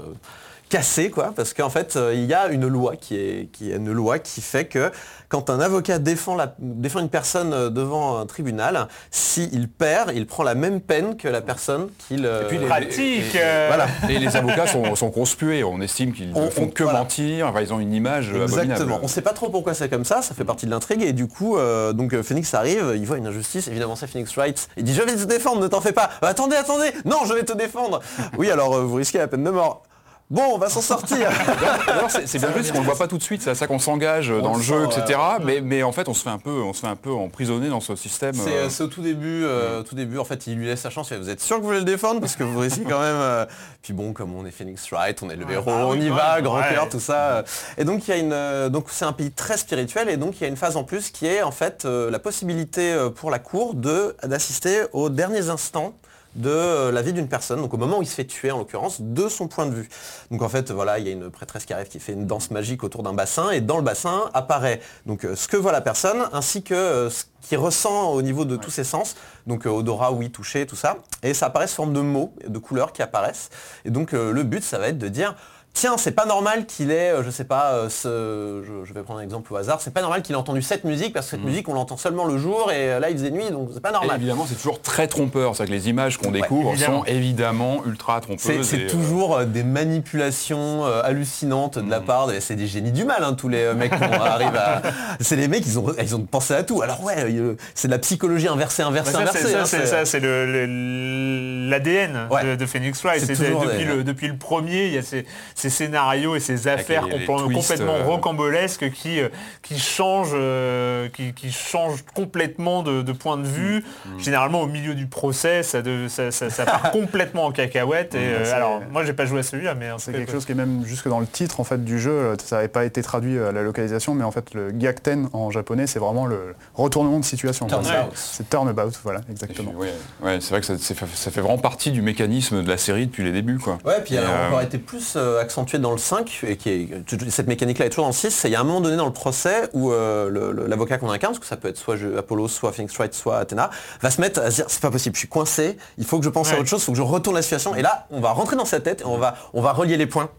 cassé quoi parce qu'en fait euh, il y a une loi qui est, qui est une loi qui fait que quand un avocat défend, la, défend une personne euh, devant un tribunal, s'il perd, il prend la même peine que la personne qu'il... euh, Et puis les- Pratique, voilà. Et les avocats sont, sont conspués. On estime qu'ils ne font on- que voilà. mentir. Enfin, ils ont une image Exactement. abominable. On ne sait pas trop pourquoi c'est comme ça, ça fait partie de l'intrigue et du coup, euh, donc Phoenix arrive, il voit une injustice, évidemment c'est Phoenix Wright, il dit je vais te défendre, ne t'en fais pas. Euh, attendez, attendez, non je vais te défendre. oui alors vous risquez la peine de mort. Bon, on va s'en sortir. [LAUGHS] C'est bien plus qu'on ne le voit pas tout de suite, c'est à ça qu'on s'engage dans On le jeu, sent, etc. ouais. Mais, mais en fait, on se fait un peu, on se fait un peu emprisonner dans ce système. C'est euh, euh, au tout début, euh, tout début, en fait, il lui laisse sa chance. Vous êtes sûr que vous voulez le défendre? Parce que vous risquez quand même. euh, Puis bon, comme on est Phoenix Wright, on est le héros, bah on y va, grand cœur, tout ça. euh. Et donc il y a une, euh, donc c'est un pays très spirituel et donc il y a une phase en plus qui est en fait euh, la possibilité euh, pour la cour de d'assister aux derniers instants de euh, la vie d'une personne, donc au moment où il se fait tuer en l'occurrence, de son point de vue. Donc en fait, voilà, il y a une prêtresse qui arrive qui fait une danse magique autour d'un bassin et dans le bassin apparaît donc euh, ce que voit la personne ainsi que euh, ce qu'il ressent au niveau de tous ses sens, donc euh, odorat, oui, toucher, tout ça. Et ça apparaît sous forme de mots, de couleurs qui apparaissent. Et donc euh, le but, ça va être de dire Tiens, c'est pas normal qu'il ait, euh, je sais pas, euh, ce, je, je vais prendre un exemple au hasard, c'est pas normal qu'il ait entendu cette musique parce que cette musique on l'entend seulement le jour et euh, là il faisait nuit donc c'est pas et normal. évidemment, c'est toujours très trompeur. C'est que les images qu'on découvre évidemment. sont évidemment ultra trompeuses. C'est toujours euh, des manipulations euh, hallucinantes de la part de... C'est des génies du mal, hein, tous les euh, mecs qu'on [LAUGHS] arrive à... C'est les mecs, ils ont, ils ont pensé à tout. Alors ouais, euh, c'est de la psychologie inversée, inversée, ça, inversée. c'est ça, hein, c'est ça, c'est le- le- l'ADN Ouais. de, de Phoenix Wright. C'est C'est toujours depuis l'ADN. le, depuis le premier, il y a ces, ces scénarios et ces affaires les- les compl- twists, complètement euh. rocambolesques qui, euh, qui changent, euh, qui, qui changent complètement de, de point de vue. Mm. Généralement, au milieu du procès, ça, de- ça, ça- ça part [LAUGHS] complètement en cacahuète. Et, c'est- alors, moi, j'ai pas joué à celui-là, mais C'est quelque quoi. chose qui est même jusque dans le titre en fait du jeu, ça n'avait pas été traduit à la localisation, mais en fait le Gyakten en japonais c'est vraiment le retournement de situation. C'est- turnabout, voilà, exactement. Ouais, ouais, c'est vrai que ça, ça fait vraiment partie du mécanisme de la série depuis les débuts. Quoi. Ouais, puis Et, elle a euh, encore été plus euh, accentuée dans le 5, et qui est, cette mécanique-là est toujours dans le 6. Il y a un moment donné dans le procès où euh, l'avocat qu'on incarne, parce que ça peut être soit je- Apollo, soit Phoenix Wright, soit Athéna, va se mettre à se dire c'est pas possible, je suis coincé, il faut que je pense à autre chose, il faut que je retourne la situation. Et là, on va rentrer dans sa tête et on va, on va relier les points.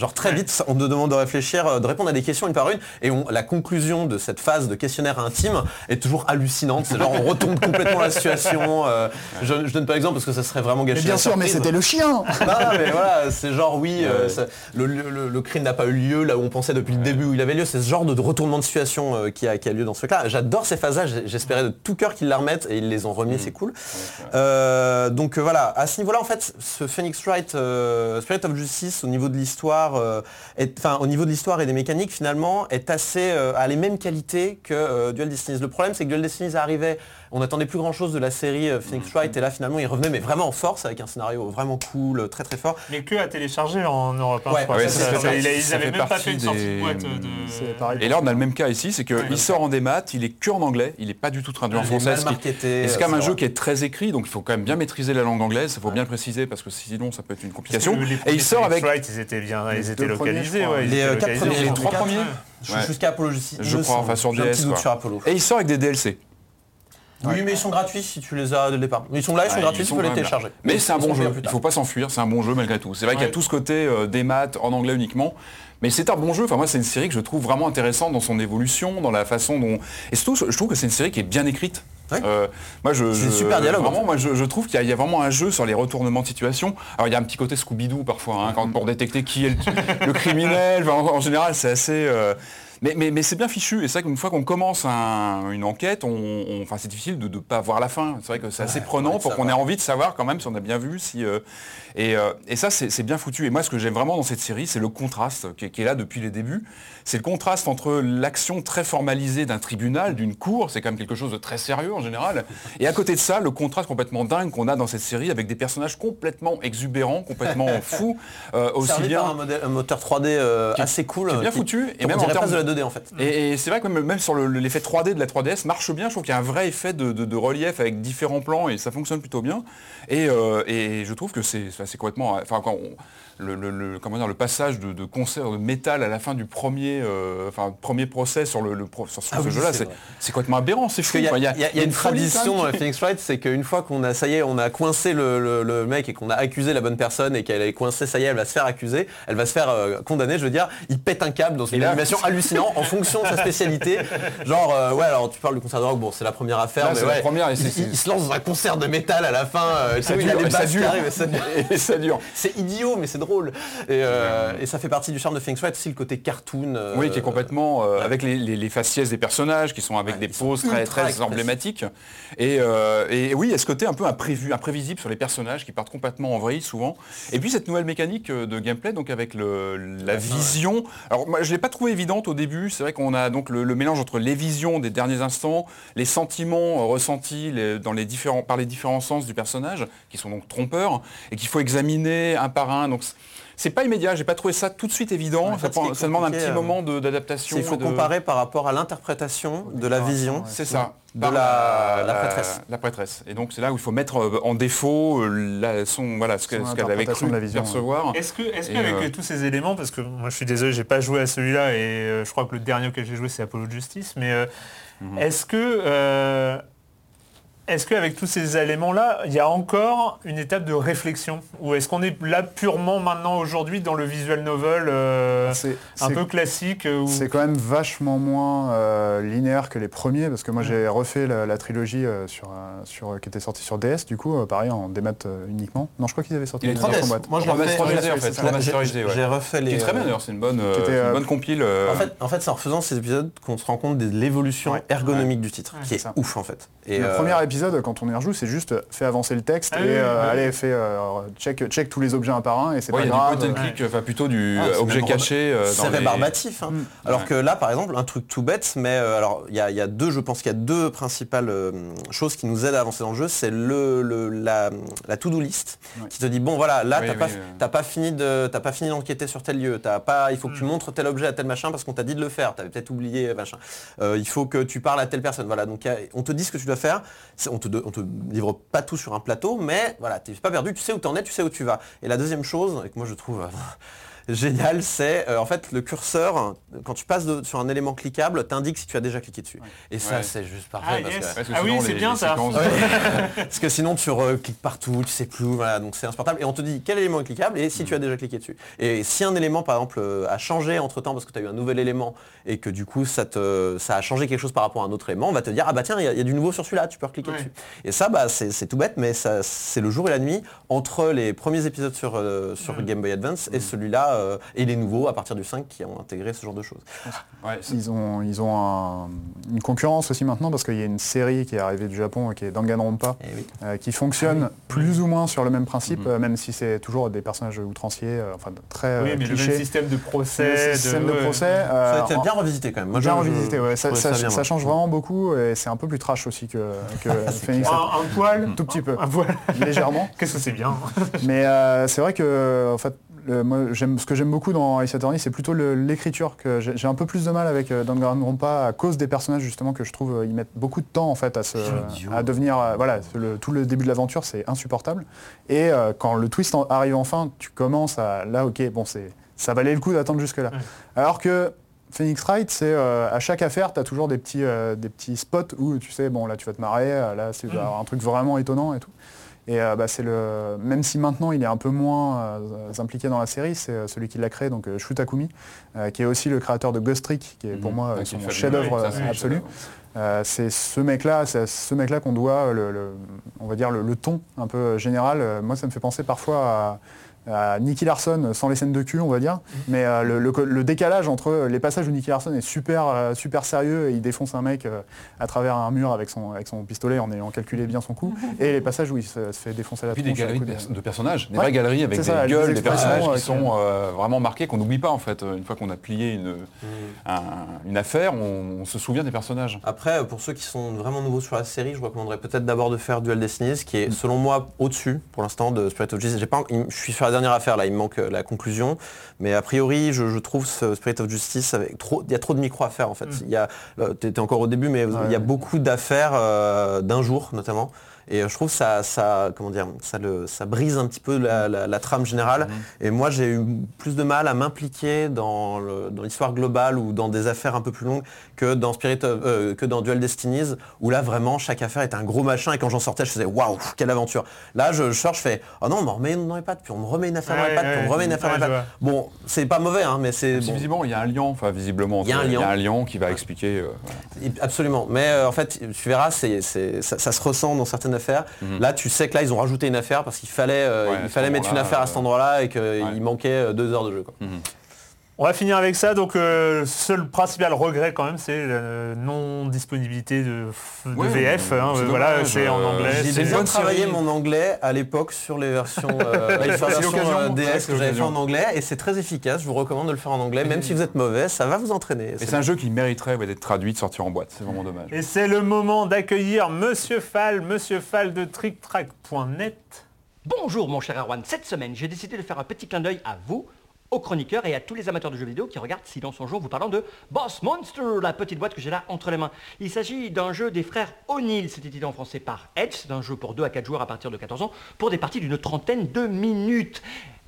Genre très vite, on nous demande de réfléchir, euh, de répondre à des questions une par une, et on- la conclusion de cette phase de questionnaire intime est toujours hallucinante. C'est genre on retourne [LAUGHS] complètement la situation. euh, je, je donne pas l'exemple parce que ça serait vraiment gâché. Mais bien sûr, mais c'était le chien Non, mais voilà, [LAUGHS] c'est genre oui, euh, ça- le, le- le crime n'a pas eu lieu là où on pensait depuis le début où il avait lieu. C'est ce genre de retournement de situation euh, qui, a, qui a lieu dans ce truc-là. J'adore ces phases-là, j'espérais de tout cœur qu'ils la remettent et ils les ont remis, c'est cool. Euh, donc euh, voilà, à ce niveau-là, en fait, ce Phoenix Wright, euh, Spirit of Justice, au niveau de l'histoire, euh, enfin au niveau de l'histoire et des mécaniques, finalement, est assez euh, a les mêmes qualités que euh, Dual Destinies. Le problème, c'est que Dual Destinies arrivait, on attendait plus grand-chose de la série euh, Phoenix Wright, et là finalement, il revenait mais vraiment en force avec un scénario vraiment cool, très très fort. Mais que à télécharger en Europe. hein, Ouais, ouais, Ça, ça ça, ils ça avaient fait même pas fait une sortie des- de boîte de... Et là, on a le même cas ici, c'est qu'il sort en démat, il est que en anglais, il n'est pas du tout traduit en français. c'est euh, quand même un jeu qui est très écrit, donc il faut quand même bien maîtriser la langue anglaise, il faut bien le préciser parce que sinon ça peut être une complication. Et il sort avec... Wright, ils étaient bien, ils étaient premiers, localisés. je ouais, ils Les, étaient euh, quatre localisés. premiers, les je trois premiers Je- Ouais. Jusqu'à Apollo. Je me crois, enfin, sur un DS, petit doute sur Apollo. Et il sort avec des DLC. Oui, mais ils sont gratuits si tu les as dès le départ. Ils sont là, ils sont Ouais, gratuits, ils tu sont peux les là. télécharger. Mais c'est un bon jeu, il tard. faut pas s'enfuir, c'est un bon jeu malgré tout. C'est vrai qu'il y a tout ce côté euh, des maths en anglais uniquement. Mais c'est un bon jeu, enfin moi c'est une série que je trouve vraiment intéressante dans son évolution, dans la façon dont... Et surtout je trouve que c'est une série qui est bien écrite. Ouais. Euh, moi je, C'est super dialogue, en Vraiment, fait. moi je, je trouve qu'il y, a- il y a vraiment un jeu sur les retournements de situation. Alors il y a un petit côté Scooby-Doo parfois, hein, quand, pour détecter qui est le, le criminel. Enfin, en, en général c'est assez... euh, mais, mais, mais c'est bien fichu, et c'est vrai qu'une fois qu'on commence un- une enquête, on, on- enfin, c'est difficile de ne pas voir la fin. C'est vrai que c'est assez prenant pour qu'on ait envie de savoir quand même si on a bien vu. Si, euh, et, euh, et ça, c'est bien foutu. Et moi, ce que j'aime vraiment dans cette série, c'est le contraste qui est, qui est là depuis les débuts. C'est le contraste entre l'action très formalisée d'un tribunal, d'une cour, c'est quand même quelque chose de très sérieux en général. Et à côté de ça, le contraste complètement dingue qu'on a dans cette série avec des personnages complètement exubérants, complètement [LAUGHS] fous, euh, aussi bien. par un, modèle- un moteur 3D euh, Qui assez cool. qui est bien foutu, et on même en dirait termes presque de de- la 2D en fait. Et, et c'est vrai que même, même sur le- l'effet 3D de la 3DS marche bien, je trouve qu'il y a un vrai effet de, de- de relief avec différents plans et ça fonctionne plutôt bien. Et, euh, et je trouve que c'est complètement... Enfin, quand on- le, le- le- comment dire, le passage de, de concert de métal à la fin du premier, euh, enfin, premier procès sur, le, pro- sur ce, Ah ce oui, jeu-là, c'est complètement aberrant, c'est fou. y, a- il y a- il y a une tradition la Phoenix Wright, c'est qu'une fois qu'on a, ça y est, on a coincé le, le- le mec et qu'on a accusé la bonne personne et qu'elle est coincée, ça y est, elle va se faire accuser, elle va se faire euh, condamner, je veux dire, il pète un câble dans une Et animation [LAUGHS] hallucinante en fonction de sa spécialité. Genre, euh, ouais, alors tu parles du concert de rock, bon, c'est la première affaire, Là, mais c'est la ouais, première et il, se lance dans un concert de métal à la fin, euh, Ça dure, et ça dure. arrivent et ça dure. [LAUGHS] Et ça dure. C'est idiot, mais c'est drôle. Et, euh, et ça fait partie du charme de Phoenix Wright, aussi le côté cartoon. Oui, qui est complètement avec les, les- les faciès des personnages qui sont avec Ouais, des poses très, très emblématiques. Et, et oui, il y a ce côté un peu imprévu, imprévisible sur les personnages qui partent complètement en vrille souvent. Et puis cette nouvelle mécanique de gameplay, donc avec le, la vision. Alors moi, je l'ai pas trouvé évidente au début. C'est vrai qu'on a donc le, mélange entre les visions des derniers instants, les sentiments euh, ressentis dans les différents, par les différents sens du personnage, qui sont donc trompeurs, et qu'il faut examiner un par un. C'est pas immédiat. J'ai pas trouvé ça tout de suite évident. En ça, prend- est ça demande un petit euh, moment de- d'adaptation. Il faut de- comparer par rapport à l'interprétation de la vision. C'est ça. De la- la prêtresse. La prêtresse. Et donc c'est là où il faut mettre euh, en défaut euh, la- son, voilà, ce qu'elle avait cru de la vision, percevoir. Est-ce que, qu'avec euh, tous ces éléments, parce que moi je suis désolé, j'ai pas joué à celui-là et euh, je crois que le dernier auquel j'ai joué c'est Apollo Justice, mais euh, Mhm. est-ce que euh, est-ce qu'avec tous ces éléments-là, il y a encore une étape de réflexion? Ou est-ce qu'on est là purement maintenant aujourd'hui dans le visual novel euh, C'est- un c'est- peu classique euh, où- C'est quand même vachement moins euh, linéaire que les premiers, parce que moi j'ai refait la, la trilogie euh, sur, euh, sur, qui était sortie sur DS, du coup, euh, pareil, en démat euh, uniquement. Non, je crois qu'ils avaient sorti 3DS. version boîte. Moi je l'ai refait. Remasterisé, en fait, J'ai- ouais. Refait les. Qui est très bien d'ailleurs, c'est une bonne, euh, était, une euh, bonne compile. euh, En fait, en fait c'est en refaisant ces épisodes qu'on se rend compte de l'évolution Ouais. ergonomique du titre, qui est ça. ouf en fait. Et le euh, premier épisode épisodes, quand on y rejoue, c'est juste euh, fait avancer le texte Ah et oui, euh, oui, allez, fait euh, check, check tous les objets un par un et c'est Ouais, pas il y a grave. du point and click, enfin plutôt du Ah, euh, objet caché. euh, C'est les- rébarbatif. hein. Alors Ouais. que là, par exemple, un truc tout bête, mais euh, alors il y, y a deux, je pense qu'il y a deux principales euh, choses qui nous aident à avancer dans le jeu. C'est le, le- la, la to-do list qui te dit bon voilà, là Oui, t'as oui, pas, pas fini de, t'as pas fini d'enquêter sur tel lieu. T'as pas, il faut que tu montres tel objet à tel machin parce qu'on t'a dit de le faire. T'avais peut-être oublié machin. Euh, il faut que tu parles à telle personne. Voilà, donc a- on te dit ce que tu dois faire. On te, te livre pas tout sur un plateau, mais voilà, t'es pas perdu. Tu sais où t'en es, tu sais où tu vas. Et la deuxième chose, et que moi je trouve euh, génial, c'est euh, en fait le curseur, quand tu passes de- sur un élément cliquable, t'indique si tu as déjà cliqué dessus. Et ça, Ouais. c'est juste Ah, parfait. parce yes. que- Parce que Ah oui, sinon, c'est bien ça. séquences- [LAUGHS] [LAUGHS] parce que sinon tu recliques partout, tu sais plus, où, voilà, donc c'est insupportable. Et on te dit quel élément est cliquable et si tu as déjà cliqué dessus. Et si un élément par exemple euh, a changé entre temps parce que tu as eu un nouvel élément et que du coup ça, te, ça a changé quelque chose par rapport à un autre élément, on va te dire ah bah tiens il y, a- il y a du nouveau sur celui-là, tu peux recliquer Ouais. dessus. Et ça bah c'est tout bête mais ça c'est le jour et la nuit entre les premiers épisodes sur, euh, sur Game Boy Advance et celui-là euh, et les nouveaux à partir du 5 qui ont intégré ce genre de choses. Ouais, Ils ont, ils ont un- une concurrence aussi maintenant parce qu'il y a une série qui est arrivée du Japon qui est Danganronpa Eh oui. euh, qui fonctionne plus ou moins sur le même principe, euh, même si c'est toujours des personnages outranciers, euh, enfin très Oui, mais le même système de procès. Le système de procès. Ça euh, a été en- bien revisité quand même. Moi, bien je- je- revisité, ouais. ça, trouvais ça- bien, ça moi. change vraiment beaucoup et c'est un peu plus trash aussi que, que [LAUGHS] Phoenix. Un, un poil, Tout petit peu, un poil. légèrement. Qu'est-ce que c'est bien Mais euh, c'est vrai que en fait, le- moi, j'aime, ce que j'aime beaucoup dans Ace Attorney, c'est plutôt l'écriture. que j'ai, un peu plus de mal avec euh, Danganronpa à cause des personnages justement que je trouve euh, ils mettent beaucoup de temps en fait à, se, à devenir. euh, voilà, le- tout le début de l'aventure c'est insupportable. Et euh, quand le twist en- arrive enfin, tu commences à là, ok, bon, c'est ça valait le coup d'attendre jusque là. Alors que Phoenix Wright, c'est euh, à chaque affaire, tu as toujours des petits, euh, des petits spots où tu sais, bon là tu vas te marrer, là c'est un truc vraiment étonnant et tout. Et euh, bah, c'est le, même si maintenant il est un peu moins euh, impliqué dans la série, c'est euh, celui qui l'a créé, donc Shu Takumi, euh, qui est aussi le créateur de Ghost Trick, qui est pour Mhm. moi son chef-d'œuvre absolu. c'est ce mec-là, c'est ce mec-là qu'on doit le, le- on va dire le, le ton un peu général. Moi, ça me fait penser parfois à, à Nicky Larson sans les scènes de cul, on va dire. Mais euh, le, le co- le décalage entre les passages où Nicky Larson est super, euh, super sérieux et il défonce un mec euh, à travers un mur avec son, avec son pistolet en ayant calculé bien son coup, [LAUGHS] et les passages où il se, se fait défoncer la Et puis des tronche galeries de, pers- personnages, des Ouais, vraies galeries avec des ça, des gueules, des personnages euh, qui sont euh, vraiment marqués, qu'on n'oublie pas en fait. Une fois qu'on a plié une, un- une affaire, on, on se souvient des personnages. Après, pour ceux qui sont vraiment nouveaux sur la série, je recommanderais peut-être d'abord de faire Dual Destinies, qui est selon moi au-dessus pour l'instant de Spirit of pas, il- je suis sur la dernière affaire là, il me manque euh, la conclusion, mais a priori, je, je trouve ce Spirit of Justice avec trop, il y a trop de micro à faire en fait. Il y a, encore au début, mais il y a beaucoup d'affaires euh, d'un jour notamment. Et euh, je trouve ça, ça, comment dire, ça, le, ça brise un petit peu la, la- la trame générale. Et moi, j'ai eu plus de mal à m'impliquer dans l'histoire globale ou dans des affaires un peu plus longues que dans Spirit of- euh, que dans Dual Destinies, où là vraiment chaque affaire est un gros machin. Et quand j'en sortais, je faisais waouh, quelle aventure. Là, je, je sors, je fais oh non, on me remet dans les pattes, puis on me remet une affaire dans les Ouais, pattes, puis on me remet une affaire ouais, dans les pattes. Bon, c'est pas mauvais, hein, mais c'est bon. visiblement il y a un lien, enfin visiblement Il y a un y lien. a un lien qui va expliquer. euh, voilà. Absolument. Mais euh, en fait, tu verras, c'est, ça, ça se ressent dans certaines affaires. Là, tu sais que là, ils ont rajouté une affaire parce qu'il fallait, euh, il fallait mettre une affaire à cet euh, endroit-là et qu'il ouais. manquait deux heures de jeu. quoi. On va finir avec ça. Donc, euh, seul principal regret quand même, c'est la non-disponibilité de, de Ouais, VF. hein, c'est voilà, c'est en euh, anglais. J'ai bien travaillé mon anglais à l'époque sur les versions, euh, [LAUGHS] euh, DS c'est que j'avais fait en anglais et c'est très efficace. Je vous recommande de le faire en anglais, même si vous êtes mauvais, ça va vous entraîner. Et C'est c'est un jeu qui mériterait ouais, d'être traduit, de sortir en boîte. C'est vraiment dommage. Et c'est le moment d'accueillir Monsieur Fall, Monsieur Fall de TrickTrack.net. Bonjour mon cher Erwan, cette semaine j'ai décidé de faire un petit clin d'œil à vous, aux chroniqueurs et à tous les amateurs de jeux vidéo qui regardent Silence en jour vous parlant de Boss Monster, la petite boîte que j'ai là entre les mains. Il s'agit d'un jeu des frères O'Neill, c'est édité en français par Edge, c'est un jeu pour 2 à 4 joueurs à partir de 14 ans, pour des parties d'une trentaine de minutes.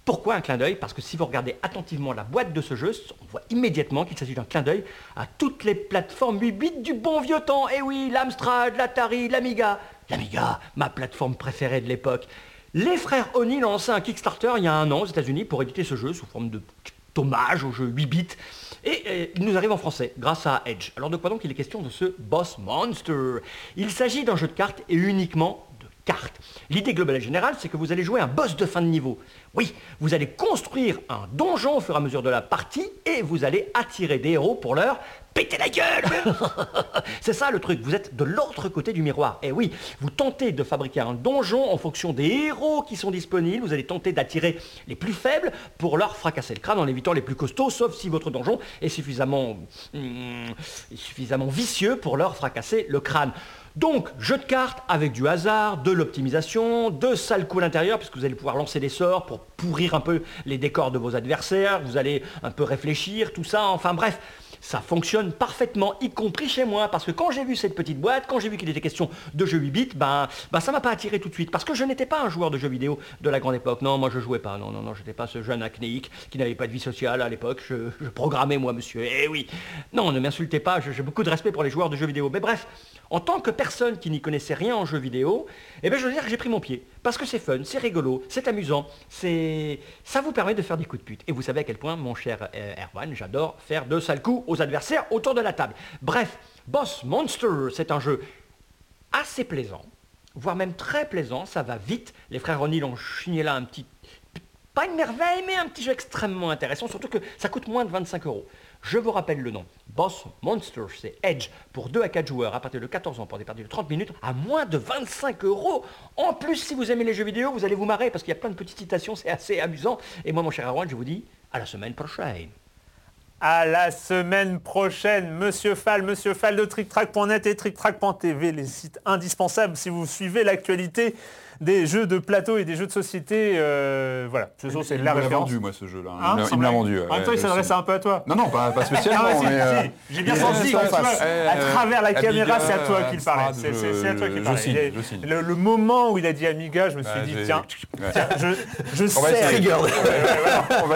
Pourquoi un clin d'œil? Parce que si vous regardez attentivement la boîte de ce jeu, on voit immédiatement qu'il s'agit d'un clin d'œil à toutes les plateformes 8 bits du bon vieux temps. Et oui, l'Amstrad, l'Atari, l'Amiga. L'Amiga, ma plateforme préférée de l'époque. Les frères ont lancé un Kickstarter il y a un an aux États-Unis pour éditer ce jeu sous forme de hommage au jeu 8 bits. Et il nous arrive en français grâce à Edge. Alors de quoi donc il est question de ce Boss Monster? Il s'agit d'un jeu de cartes et uniquement L'idée globale et générale, c'est que vous allez jouer un boss de fin de niveau. Oui, vous allez construire un donjon au fur et à mesure de la partie et vous allez attirer des héros pour leur péter la gueule [LAUGHS] C'est ça le truc, vous êtes de l'autre côté du miroir. Et oui, vous tentez de fabriquer un donjon en fonction des héros qui sont disponibles, vous allez tenter d'attirer les plus faibles pour leur fracasser le crâne en évitant les plus costauds, sauf si votre donjon est suffisamment, hmm, suffisamment vicieux pour leur fracasser le crâne. Donc, jeu de cartes avec du hasard, de l'optimisation, de sales coups à l'intérieur, puisque vous allez pouvoir lancer des sorts pour pourrir un peu les décors de vos adversaires, vous allez un peu réfléchir, tout ça, enfin bref, ça fonctionne parfaitement, y compris chez moi, parce que quand j'ai vu cette petite boîte, quand j'ai vu qu'il était question de jeux 8 bits, ben, ben ça m'a pas attiré tout de suite, parce que je n'étais pas un joueur de jeux vidéo de la grande époque. Non, moi je jouais pas, non, non, non, j'étais pas ce jeune acnéique qui n'avait pas de vie sociale à l'époque, je, programmais moi, monsieur. Eh oui, non, ne m'insultez pas, j'ai beaucoup de respect pour les joueurs de jeux vidéo. Mais bref, en tant que personne qui n'y connaissait rien en jeux vidéo, eh ben, je veux dire que j'ai pris mon pied. Parce que c'est fun, c'est rigolo, c'est amusant, c'est... ça vous permet de faire des coups de pute. Et vous savez à quel point, mon cher euh, Erwan, j'adore faire de sales coups adversaires autour de la table. Bref, Boss Monster, c'est un jeu assez plaisant, voire même très plaisant, ça va vite. Les frères O'Neill ont chigné là un petit... Pas une merveille, mais un petit jeu extrêmement intéressant, surtout que ça coûte moins de 25 euros. Je vous rappelle le nom. Boss Monster, c'est Edge pour 2 à 4 joueurs à partir de 14 ans pour des parties de 30 minutes à moins de 25 euros. En plus, si vous aimez les jeux vidéo, vous allez vous marrer parce qu'il y a plein de petites citations, c'est assez amusant. Et moi, mon cher Erwan, je vous dis à la semaine prochaine. À la semaine prochaine, Monsieur Fall, Monsieur Fall de TrickTrack.net et TrickTrack.tv, les sites indispensables si vous suivez l'actualité des jeux de plateau et des jeux de société. euh, voilà, ce sont c'est Il la référence. vendu, moi, ce jeu-là. Hein, il me l'a- vendu. En même temps, il s'adressait un peu à toi. Non, non, pas, pas spécialement. [LAUGHS] Ah, euh, J'ai bien senti face. à Euh, travers la caméra, c'est à toi qu'il parlait. C'est à toi qu'il parlait. Le, moment où il a dit Amiga, je me suis Bah, dit, tiens, je, sais. On va essayer, on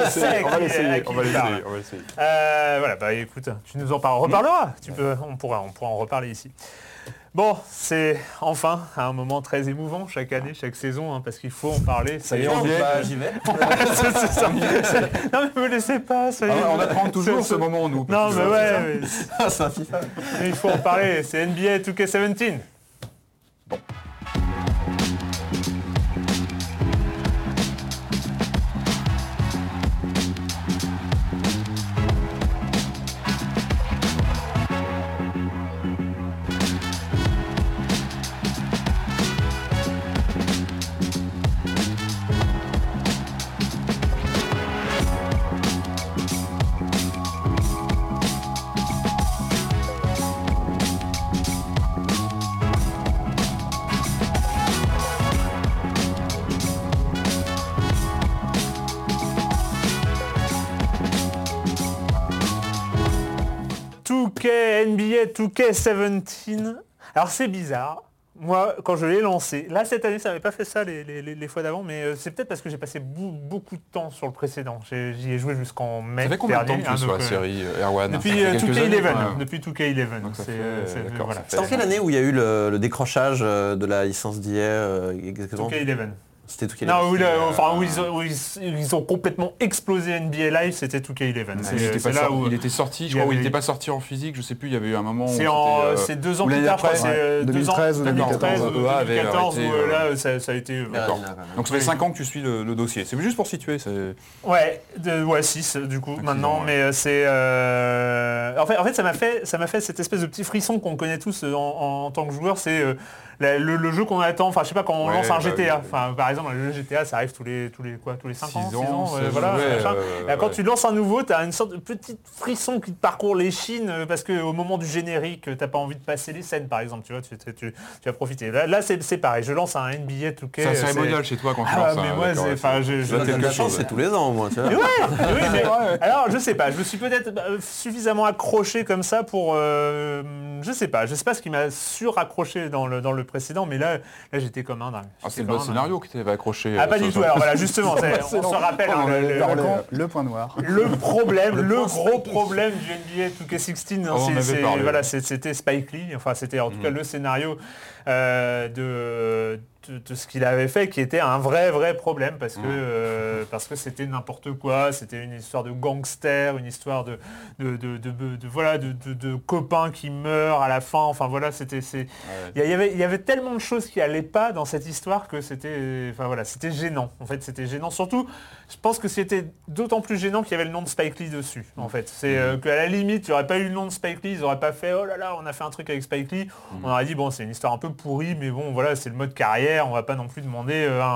va l'essayer. Euh, voilà, bah écoute, tu nous en parles. Reparleras. Tu peux, on pourra en reparler ici. Bon, c'est enfin un moment très émouvant chaque année, chaque saison, hein, parce qu'il faut en parler. Ça y est, on janvier. bah, j'y vais. [LAUGHS] C'est- c'est ça. Non mais me laissez pas, ça y est. Ah, on attend toujours C'est- ce moment, nous. Non mais ouais, mais- [LAUGHS] c'est un FIFA. mais il faut en parler, c'est NBA 2K17. k NBA 2K17. Alors c'est bizarre. Moi, quand je l'ai lancé, là cette année, ça n'avait pas fait ça les, les- les- fois d'avant, mais euh, c'est peut-être parce que j'ai passé beaucoup de temps sur le précédent. J'y ai joué jusqu'en mai. Ça fait combien de temps dernier, que tu hein, sur la donc, euh, série, euh, Erwan Depuis Ça fait euh, quelques 2K11. années, quoi. Depuis 2K11. Donc ça C'est, euh, c'est- d'accord, voilà. en quelle année où il y a eu le, le décrochage euh, de la licence d'hier euh, exactement? 2K11. C'était tout Non, où, le- enfin, où ils, ont, où ils- ils ont complètement explosé NBA Live, c'était 2K11. C'est- il, était c'est pas là sorti, où il était sorti, il je y crois, où il avait- n'était pas sorti en physique, je sais plus, il y avait eu un moment où C'est en- c'était, euh, c'est deux ans ou plus l'année tard, je crois, après, c'est euh, deux 2013 ans, ou 2013 ou 2014, EA avait 2014 où arrêté, euh, euh, là ça, ça a été. euh, D'accord. Donc ça fait 5 ans que tu suis le, le dossier. C'est juste pour situer. c'est- Ouais, de, ouais 6 du coup maintenant, ouais. mais euh, c'est euh, en fait en fait ça m'a fait ça m'a fait cette espèce de petit frisson qu'on connaît tous euh, en, en tant que joueur, c'est euh, le, le jeu qu'on attend. Enfin je sais pas quand on Ouais, lance un bah GTA. Enfin par exemple le GTA ça arrive tous les tous les quoi tous les 5 ans, Six 6 ans, euh, voilà. euh, Et quand ouais. tu lances un nouveau, tu as une sorte de petit frisson qui te parcourt les chines euh, parce qu'au moment du générique, t'as pas envie de passer les scènes par exemple, tu vois, tu, tu, tu- tu vas profiter. Là, là, c'est c'est pareil, je lance un NBA 2K. C'est un euh, cérémonial chez toi quand tu Ah, lances mais un- moi, c'est- enfin, je- c'est tous les ans au moins, tu vois. [LAUGHS] mais ouais, mais- alors je sais pas, je me suis peut-être euh, suffisamment accroché comme ça pour, euh, je sais pas, je sais pas ce qui m'a suraccroché dans le, dans le précédent, mais là, là j'étais comme un dingue. Ah, c'est le bon scénario qui t'avait accroché. Ah euh, pas du tout, alors voilà, justement, [LAUGHS] on se rappelle hein, le, le- Par le- contre, le point noir. le problème, [LAUGHS] le, gros problème du NBA 2K16, hein, voilà, c'était Spike Lee, enfin c'était en tout cas le scénario euh, de, de, de ce qu'il avait fait qui était un vrai vrai problème parce que euh, parce que c'était n'importe quoi, c'était une histoire de gangster, une histoire de de, de- voilà de copains qui meurent à la fin. Enfin voilà, c'était c'est il y, avait il y avait tellement de choses qui allaient pas dans cette histoire que c'était enfin voilà, c'était gênant. En fait, c'était gênant surtout je pense que c'était d'autant plus gênant qu'il y avait le nom de Spike Lee dessus en fait. C'est euh, qu'à la limite, il n'y aurait pas eu le nom de Spike Lee, ils n'auraient pas fait oh là là, on a fait un truc avec Spike Lee. On aurait dit bon, c'est une histoire un peu pourrie mais bon voilà, c'est le mode carrière, on va pas non plus demander euh, un,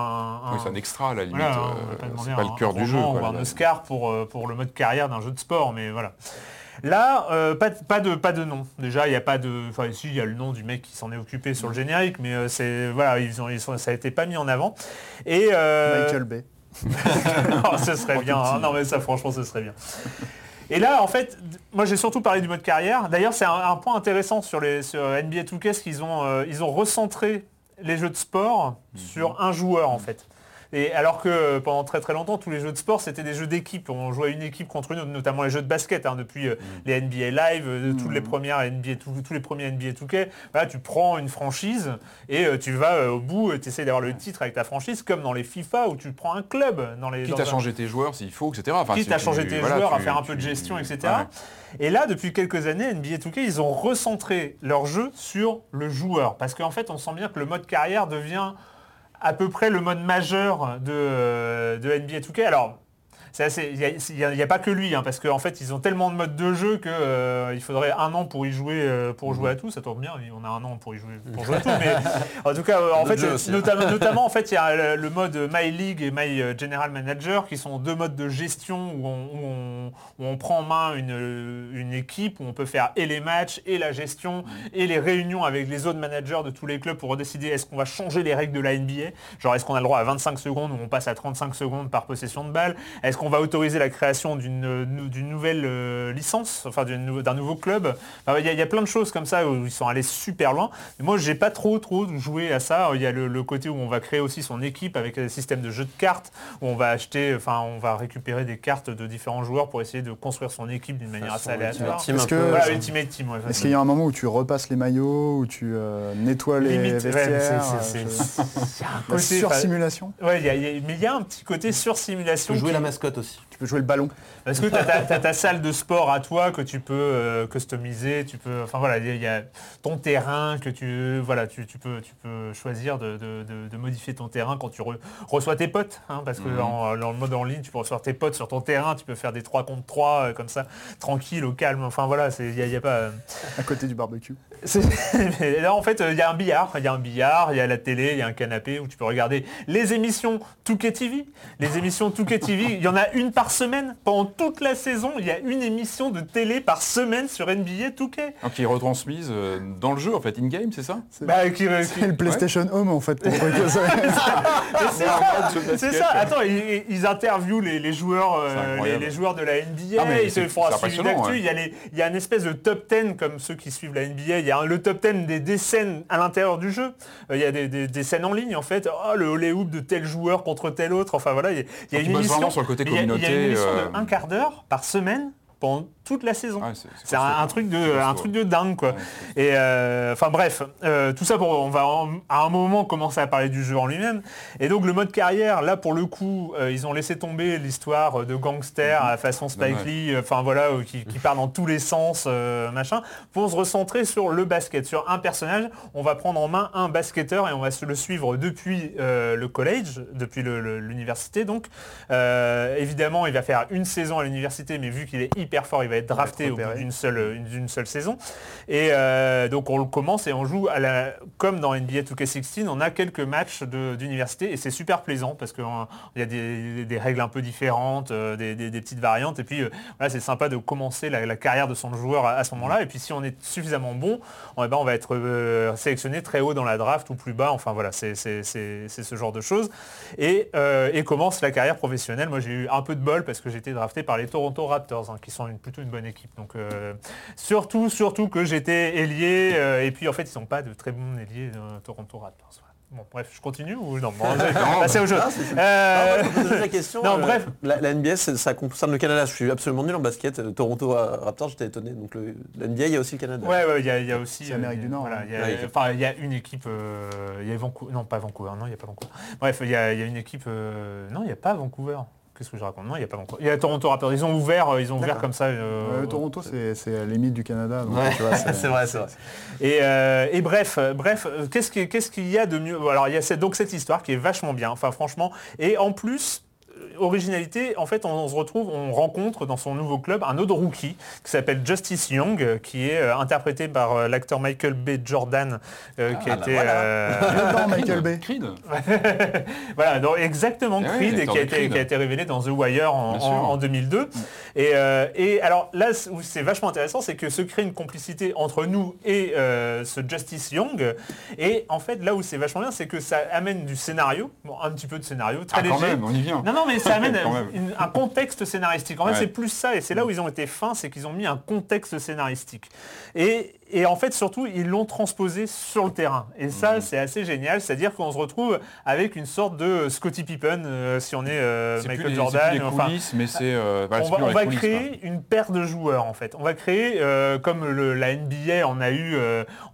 un- Oui, c'est un extra à la limite. voilà, euh, on va pas demander c'est pas un- le cœur du jeu. quoi, ou un. Oscar pour, pour le mode carrière d'un jeu de sport, mais voilà. Là, euh, pas, de- pas, de, pas de nom. Déjà, il n'y a pas de... Enfin, ici, il y a le nom du mec qui s'en est occupé sur le générique, mais euh, c'est... Voilà, ils ont, ils sont, ça a été pas mis en avant. Et... euh, Michael Bay. Non, [LAUGHS] ce serait bien. hein. Non, mais ça, franchement, ce serait bien. Et là, en fait, moi, j'ai surtout parlé du mode carrière. D'ailleurs, c'est un, un point intéressant sur, les, sur NBA 2K, c'est qu'ils ont, euh, ils ont recentré les jeux de sport sur un joueur, en fait. Et alors que euh, pendant très très longtemps, tous les jeux de sport, c'était des jeux d'équipe. On jouait une équipe contre une autre, notamment les jeux de basket, hein, depuis euh, les NBA Live, euh, toutes les premières NBA, tous, tous les premiers NBA 2K. Voilà, tu prends une franchise et euh, tu vas euh, au bout, tu essaies d'avoir le titre avec ta franchise, comme dans les FIFA où tu prends un club. Dans les, Quitte dans à un- changer tes joueurs s'il faut, etc. Enfin, quitte à changer tes voilà, joueurs, à faire un peu de tu- gestion, etc. Ouais. Et là, depuis quelques années, NBA 2K, ils ont recentré leur jeu sur le joueur. Parce qu'en fait, on sent bien que le mode carrière devient à peu près le mode majeur de, euh, NBA 2K. Alors, il n'y a, il il pas que lui, hein, parce qu'en fait, ils ont tellement de modes de jeu qu'il faudrait un an pour y jouer, euh, pour jouer à tout. Ça tombe bien, on a un an pour y jouer, pour jouer à [LAUGHS] tout. Mais en tout cas, euh, en fait, hein. notamment, [LAUGHS] notamment, en fait, il y a le, mode My League et My euh, General Manager, qui sont deux modes de gestion où on, où on- où on prend en main une, une équipe, où on peut faire et les matchs, et la gestion, et les réunions avec les autres managers de tous les clubs pour décider est-ce qu'on va changer les règles de la NBA. Genre, est-ce qu'on a le droit à 25 secondes ou on passe à 35 secondes par possession de balle? Est-ce qu'on va autoriser la création d'une nou- d'une nouvelle euh, licence, enfin d'un nouveau club Enfin, Il y, a- il y a plein de choses comme ça où ils sont allés super loin. Mais moi, j'ai pas trop trop joué à ça. Il y a le, le côté où on va créer aussi son équipe avec un système de jeu de cartes, où on va acheter, enfin, on va récupérer des cartes de différents joueurs pour essayer de construire son équipe d'une manière assez aléatoire. Ultimate Team Est-ce peu, Voilà, genre. Ultimate Team, ouais, Est-ce qu'il y a un moment où tu repasses les maillots, où tu euh, nettoies les Limite, ouais, vestiaires c'est- euh, c'est- je- c'est un La côté, enfin, sursimulation Ouais, il y a- il y a- mais il y a un petit côté sursimulation. jouer qui- la mascotte aussi. Tu peux jouer le ballon. Parce que tu as, ta salle de sport à toi que tu peux euh, customiser, tu peux, enfin voilà, il y a- il y a ton terrain que tu, voilà, tu, tu peux, tu peux choisir de, de- de- de modifier ton terrain quand tu re- reçois tes potes, hein, parce que en- dans le mode en ligne, tu peux recevoir tes potes sur ton terrain, tu peux faire des 3 contre 3 euh, comme ça, tranquille, au calme, enfin voilà, c'est- il n'y a, il y a pas... euh, à côté du barbecue. [LAUGHS] c'est- mais là, en fait, il y a un billard, il y a un billard, il y a la télé, il y a un canapé où tu peux regarder les émissions 2K TV. Les émissions 2K TV, il y en a une par semaine. Pendant toute la saison, il y a une émission de télé par semaine sur NBA 2K. Ah, qui est retransmise euh, dans le jeu, en fait, in-game, c'est ça Bah, qui- qui- C'est le PlayStation Home en fait. [LAUGHS] c'est ça, [LAUGHS] c'est. Attends, ils, ils interviewent les, les joueurs, euh, C'est les, joueurs de la NBA. Ah, mais ils c'est- te font un c'est suivi impressionnant, d'actu. ouais. Il y a les- il y a une espèce de top 10 comme ceux qui suivent la NBA. Il y a un- le top 10 des, des scènes à l'intérieur du jeu. Euh, il y a des, des- des scènes en ligne en fait. Oh, le hoop de tel joueur contre tel autre. Enfin voilà, il y a, il y a Donc, une émission. sur le côté il y a- Il y a une émission euh, de un quart d'heure par semaine pendant toute la saison. Ouais, c'est- un, truc de, un truc de dingue quoi. Ouais, Et euh, enfin bref, euh, tout ça pour on va en- à un moment commencer à parler du jeu en lui-même. Et donc le mode carrière, là pour le coup, euh, ils ont laissé tomber l'histoire de gangster à la façon Spike Dommage. Lee, enfin voilà, qui, qui part dans tous les sens, machin, pour se recentrer sur le basket, sur un personnage. On va prendre en main un basketteur et on va se le suivre depuis le college, depuis l'université. Donc évidemment, il va faire une saison à l'université, mais vu qu'il est hyper fort, il va être drafté au bout d'une seule, une- d'une seule saison. Et euh, donc on le commence et on joue à la, comme dans NBA 2K16, on a quelques matchs de- d'université et c'est super plaisant parce qu'il y a des, des règles un peu différentes, euh, des, des- des petites variantes. Et puis euh, voilà, c'est sympa de commencer la, la carrière de son joueur à, à ce moment-là. Et puis si on est suffisamment bon, on, eh ben, on va être euh, sélectionné très haut dans la draft ou plus bas. Enfin voilà, c'est c'est- c'est- c'est ce genre de choses. Et, euh, et commence la carrière professionnelle. Moi j'ai eu un peu de bol parce que j'ai été drafté par les Toronto Raptors, hein, qui sont une- plutôt une bonne équipe. Donc euh, surtout, surtout que j'étais ailier. euh, et puis en fait, ils sont pas de très bons ailiers, euh, Toronto Raptors. voilà. Bon, bref, je continue ou non bon, passer au jeu. Euh, Non, moi, la question. non, euh, bref. La, la NBA, ça concerne le Canada. Je suis absolument nul en basket. Euh, Toronto euh, Raptors, j'étais étonné. Donc le, la NBA, il y a aussi le Canada. Ouais, ouais, il y, a- il y a aussi. C'est Amérique du Nord, Voilà, hein. il y a- Ouais, ok. enfin, il y a une équipe. euh, il y a Vancouver. Non, pas Vancouver. Non, il n'y a pas Vancouver. Bref, il y a, il y a une équipe. euh, non, il n'y a pas Vancouver. Qu'est-ce que je raconte? Non, il n'y a pas Vancouver. Il y a Toronto Raptors. Ils ont ouvert, euh, ils ont ouvert comme ça. euh, Euh, Toronto, c'est à la limite du Canada. Ouais, [LAUGHS] c'est vrai, c'est vrai. Et, euh, et bref, bref, qu'est-ce qui- qu'est-ce qu'il y a de mieux? Alors il y a cette- donc cette histoire qui est vachement bien, enfin franchement. Et en plus, originalité, en fait, on, on se retrouve, on rencontre dans son nouveau club un autre rookie qui s'appelle Justice Young, euh, qui est euh, interprété par euh, l'acteur Michael B. Jordan, euh, qui a Ah, bah été... voilà. euh, [LAUGHS] Michael Bay. Creed. [LAUGHS] voilà, donc exactement Eh oui, Creed, l'acteur qui, a été, Creed. qui a été révélé dans The Wire en, Bien sûr. en- en 2002. Et, euh, et alors là, où c'est vachement intéressant, c'est que se crée une complicité entre nous et euh, ce Justice Young. Et en fait, là où c'est vachement bien, c'est que ça amène du scénario, bon, un petit peu de scénario, très Ah, quand léger. même, on y vient. Non, non, mais ça amène [LAUGHS] une- un contexte scénaristique. En fait, Ouais. c'est plus ça, et c'est là où ils ont été fins, c'est qu'ils ont mis un contexte scénaristique. Et, et en fait, surtout, ils l'ont transposé sur le terrain. Et ça, Mhm. c'est assez génial, c'est-à-dire qu'on se retrouve avec une sorte de Scottie Pippen, euh, si on est euh, plus Michael les- Jordan. c'est plus les enfin, coulisses, mais c'est euh, voilà, on va, on coulisses, créer une paire de joueurs en fait. On va créer comme le- la NBA on a eu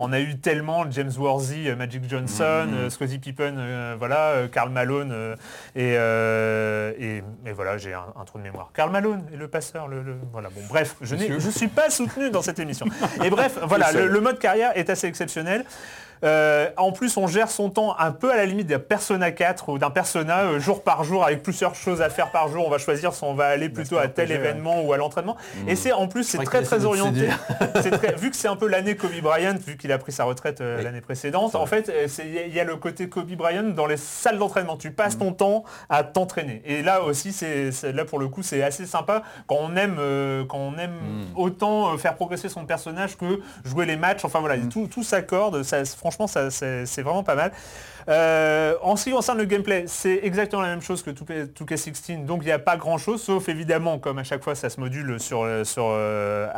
on a eu tellement James Worthy, Magic Johnson, euh, Scottie Pippen, voilà, Karl Malone et, et et voilà j'ai un, un trou de mémoire. Karl Malone et le passeur, le, le- voilà bon bref je je suis pas soutenu dans cette émission. Et bref [LAUGHS] voilà le mode carrière est assez exceptionnel. Euh, en plus, on gère son temps un peu à la limite d'un Persona 4 ou d'un Persona euh, jour par jour avec plusieurs choses à faire par jour. On va choisir si on va aller plutôt à tel ouais. événement ou à l'entraînement. Et c'est en plus c'est très très orienté. [LAUGHS] Très- vu que c'est un peu l'année Kobe Bryant, vu qu'il a pris sa retraite euh, Oui. l'année précédente, en fait il y, a- il y a le côté Kobe Bryant dans les salles d'entraînement. Tu passes ton temps à t'entraîner. Et là aussi, c'est là pour le coup, c'est assez sympa quand on aime quand on aime autant faire progresser son personnage que jouer les matchs. Enfin voilà, tout, tout s'accorde. Ça, franchement, ça, c'est vraiment pas mal. Euh, en ce qui concerne le gameplay, c'est exactement la même chose que 2K, 2K16, donc il n'y a pas grand chose, sauf évidemment, comme à chaque fois, ça se module sur, sur, euh,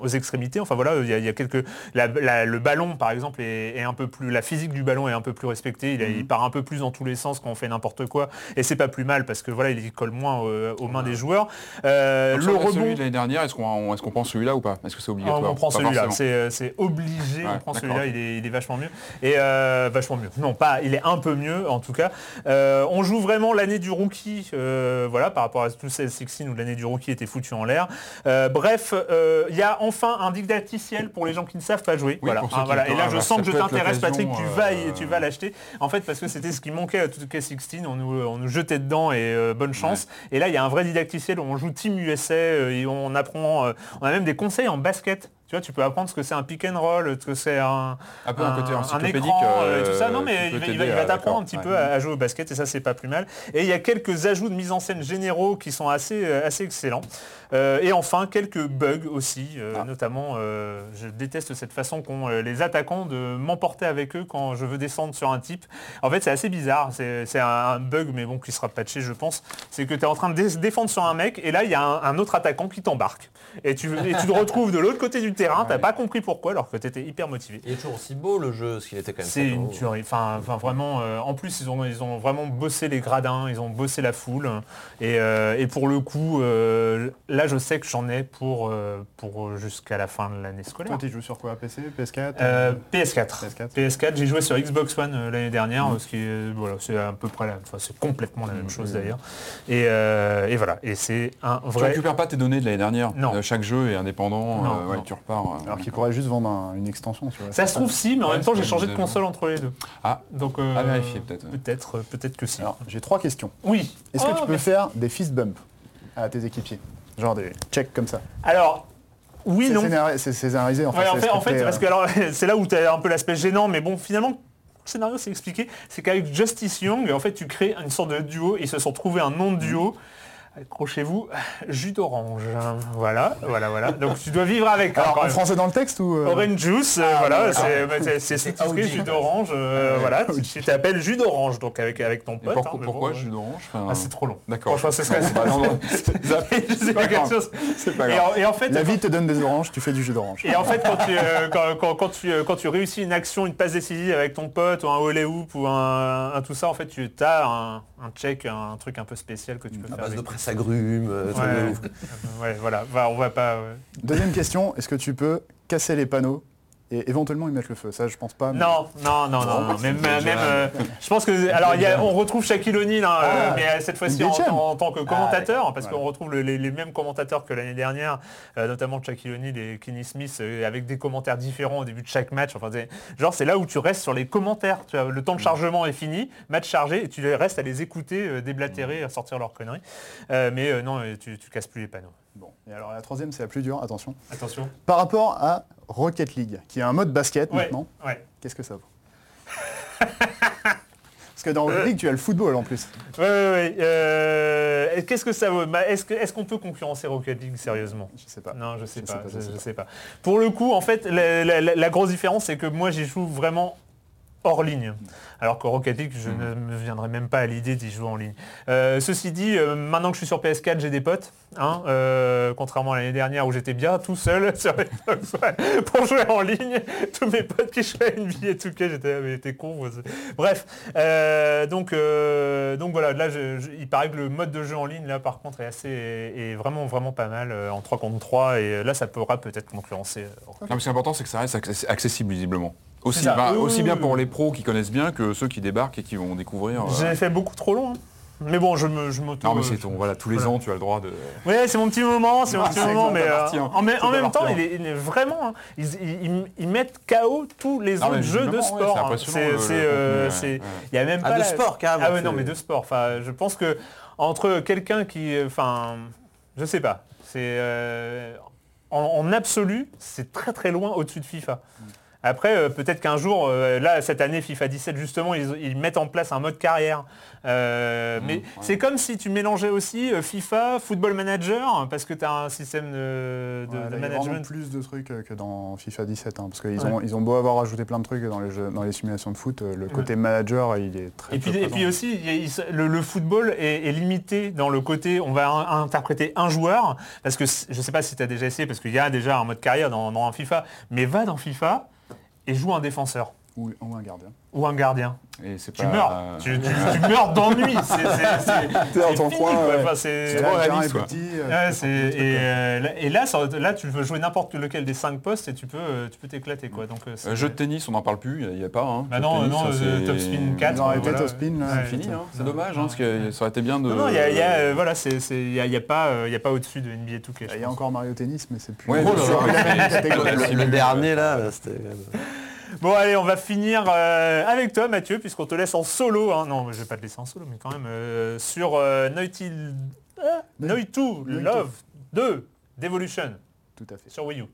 aux extrémités. Enfin voilà, il y a, il y a quelques. la- la- le ballon, par exemple, est, est un peu plus. La physique du ballon est un peu plus respectée. Il, part un peu plus dans tous les sens quand on fait n'importe quoi. Et c'est pas plus mal parce que voilà, il colle moins euh, aux mains des joueurs. Euh, le rebond. celui de l'année dernière, est-ce qu'on qu'on prend celui-là ou pas Est-ce que c'est Ah, obligatoire on prend celui-là, c'est euh, obligé, Ouais, on prend celui-là, il est, il est vachement mieux. Et euh, vachement mieux. Non, pas, il est un peu mieux en tout cas. Euh, on joue vraiment l'année du rookie, euh, voilà, par rapport à tout 16 où l'année du rookie était foutu en l'air. Euh, bref, euh, il y a enfin un didacticiel pour les gens qui ne savent pas jouer. voilà. Ah, voilà. Et là, je sens que je t'intéresse, Patrick, tu vas, euh, tu vas l'acheter. En fait, parce que c'était ce qui manquait à 2K16, on nous, on nous jetait dedans et euh, bonne chance. Et là, il y a un vrai didacticiel où on joue Team USA euh, et on apprend, euh, on a même des conseils en basket. Tu vois, tu peux apprendre ce que c'est un pick and roll, ce que c'est un, Un peu un côté écran, euh, et tout euh, ça. Non, qui mais il va, il va t'apprendre un petit ouais. peu à, à jouer au basket et ça, c'est pas plus mal. Et il y a quelques ajouts de mise en scène généraux qui sont assez, euh, assez excellents. Euh, et enfin, quelques bugs aussi, euh, Ah. notamment, euh, je déteste cette façon qu'ont euh, les attaquants de m'emporter avec eux quand je veux descendre sur un type. En fait, c'est assez bizarre, c'est un, un bug, mais bon, qui sera patché, je pense. C'est que tu es en train de dé- défendre sur un mec, et là, il y a un, un autre attaquant qui t'embarque. Et tu, et tu te retrouves de l'autre côté du terrain, t'as pas compris pourquoi, alors que tu étais hyper motivé. Il est toujours aussi beau le jeu, ce qu'il était quand même. C'est une tuerie. Enfin, enfin, vraiment. euh, en plus, ils ont, ils ont vraiment bossé les gradins, ils ont bossé la foule. Et, euh, et pour le coup, euh, là, je sais que j'en ai pour, euh, pour jusqu'à la fin de l'année scolaire. Toi, tu joues sur quoi PC, PS4 Euh, PS4. PS4. PS4, j'ai joué sur Xbox One euh, l'année dernière, ce qui est, voilà, c'est à peu près la, enfin, c'est complètement la même chose d'ailleurs. Et, euh, et voilà, et c'est un Tu vrai. récupères pas tes données de l'année dernière Non. Euh, Chaque jeu est indépendant, Non, euh, ouais, non. tu euh, Alors qu'il pourrait juste vendre un- une extension, tu vois. Ça se trouve si, mais en Ouais, même temps, c'est j'ai changé de console entre les deux. Ah, Donc, euh, À vérifier, peut-être, ouais. Peut-être, euh, peut-être que si. Alors, j'ai trois questions. oui. Est-ce que Oh, tu peux faire des fist bumps à tes équipiers Genre des checks comme ça. Alors, oui, C'est non. scénari- C'est scénarisé en fait. Ouais, en c'est fait, en fait scripté, parce que alors, [LAUGHS] c'est là où tu as un peu l'aspect gênant, mais bon, finalement, le scénario c'est expliqué. C'est qu'avec Justice Young, en fait, tu crées une sorte de duo. Ils se sont trouvés un nom de duo. Accrochez-vous, [LAUGHS] jus d'orange. Voilà, voilà, voilà. Donc tu dois vivre avec. hein, Alors, en français dans le texte ou... euh, Orange juice, euh, Ah, voilà, c'est bah, c'est- c'est jus d'orange, euh, voilà, tu- tu t'appelles jus d'orange, donc avec, avec ton Et pote. pourquoi, hein, pourquoi bon, jus d'orange Enfin, Ah, c'est trop long. D'accord. Franchement, ce serait... Bah, non, non, [LAUGHS] Je sais [LAUGHS] pas pas quelque grave. chose. C'est pas Et grave. en, et en fait, La vie te donne des oranges, tu fais du jus d'orange. Et en fait, quand tu, euh, quand, quand- quand tu, quand tu réussis une action, une passe décisive avec ton pote ou un olé hoop ou un, un tout ça, en fait, tu as un, un check, un truc un peu spécial que tu peux faire. Euh, Ouais, ouais, voilà. On va pas. ouais. Deuxième question, est-ce que tu peux casser les panneaux et éventuellement y mettre le feu Ça, je pense pas. mais- Non, non, non, non, non. Même, déjà- même, euh, je pense que, alors, il y a- on retrouve Shaquille O'Neal, hein, euh, Ah, mais euh, cette fois-ci en, tant que commentateur, d'accord. parce Voilà. qu'on retrouve le- les, les mêmes commentateurs que l'année dernière, euh, notamment Shaquille O'Neal et Kenny Smith, euh, avec des commentaires différents au début de chaque match. Enfin, c'est- genre, c'est là où tu restes sur les commentaires. Tu vois, le temps de chargement est fini, match chargé, et tu les restes à les écouter euh, déblatérer, à sortir leurs conneries. Euh, mais euh, non, tu, tu casses plus les panneaux. Bon. Et alors la troisième, c'est la plus dure, attention. Attention. Par rapport à Rocket League, qui est un mode basket Ouais, maintenant, ouais. qu'est-ce que ça vaut? [LAUGHS] Parce que dans Rocket League, tu as le football en plus. Ouais, ouais, ouais. Euh, Qu'est-ce que ça vaut? Est-ce qu'on peut concurrencer Rocket League sérieusement? Je sais pas. Non, je sais Je pas. sais pas, je, je sais pas. Pour le coup, en fait, la- la grosse différence, c'est que moi, j'y joue vraiment hors ligne. Alors que Rocket League, je ne me viendrai même pas à l'idée d'y jouer en ligne. Euh, ceci dit, euh, maintenant que je suis sur PS4, j'ai des potes. hein, euh, contrairement à l'année dernière où j'étais bien tout seul [LAUGHS] sur Xbox pour jouer en ligne. Tous mes potes qui jouaient à NBA et tout cas, j'étais mais t'es con. Bref, donc, donc voilà, là, je- je- il paraît que le mode de jeu en ligne, là, par contre, est assez, est vraiment, vraiment pas mal en 3 contre 3 et là, ça pourra peut-être concurrencer. Non, mais ce qui est important, c'est que ça reste accessi- accessible visiblement. Aussi, C'est ça. bah, aussi bien pour les pros qui connaissent bien que ceux qui débarquent et qui vont découvrir. euh, J'ai fait beaucoup trop long. hein. Mais bon, je me, je m'auto. Non mais c'est ton, voilà, tous les Voilà. ans tu as le droit de. Ouais, c'est mon petit moment, c'est mon Ah, petit c'est moment, mais euh, hein. en, même- en temps, parti, il est, il est vraiment, hein, ils, ils- mettent KO tous les autres jeux de ouais, sport. c'est hein. impressionnant, le- euh, ouais, il y a même Ah, pas de la- sport, carrément, Ah ouais, non, mais de sport. Enfin, je pense que entre quelqu'un qui, euh, enfin, je sais pas, c'est euh, en, en absolu, c'est très très loin au-dessus de FIFA. Après, euh, peut-être qu'un jour, euh, là, cette année, FIFA 17, justement, ils, ils mettent en place un mode carrière. Euh, mais c'est comme si tu mélangeais aussi FIFA, Football Manager, parce que tu as un système de, de- Ouais, de là, il y a vraiment management. plus de trucs que dans FIFA 17, hein, parce qu'ils Ouais. ont, ils ont beau avoir ajouté plein de trucs dans les, jeux, dans les simulations de foot, le côté manager, il est très Et puis, et puis aussi, il le, le football est, est limité dans le côté, on va in- interpréter un joueur, parce que je sais pas si tu as déjà essayé, parce qu'il y a déjà un mode carrière dans, dans un FIFA, mais va dans FIFA et joue un défenseur Ou, ou un gardien. ou un gardien. Et c'est Tu pas- meurs, tu, tu- [LAUGHS] tu meurs d'ennui. C'est c'est [LAUGHS] ton fini, coin, c'est- C'est trop réaliste, euh, et, euh, là- et là, ça- là, tu veux jouer n'importe lequel des cinq postes et tu peux, euh, tu peux t'éclater quoi. Donc, euh, Euh, jeu de tennis, on n'en parle plus, il n'y a pas. Hein, Bah non, tennis, non, ça, euh, c'est- Top Spin 4, Ils ont arrêté voilà. Top Spin. C'est fini, hein, c'est dommage, hein, parce que ça aurait été bien de. Non, non, il y a, y a, euh, voilà, y a, y a pas, euh, il y a pas au-dessus de NBA 2K. je Il y a encore Mario Tennis, mais c'est plus... Ouais, [LAUGHS] le dernier là, c'était. Bon, allez, on va finir euh, avec toi, Mathieu, puisqu'on te laisse en solo. hein. Non, je vais pas te laisser en solo, mais quand même euh, sur euh, Naughty, Naughty 2 Naughty. Love 2 Devolution Tout à fait. sur Wii U.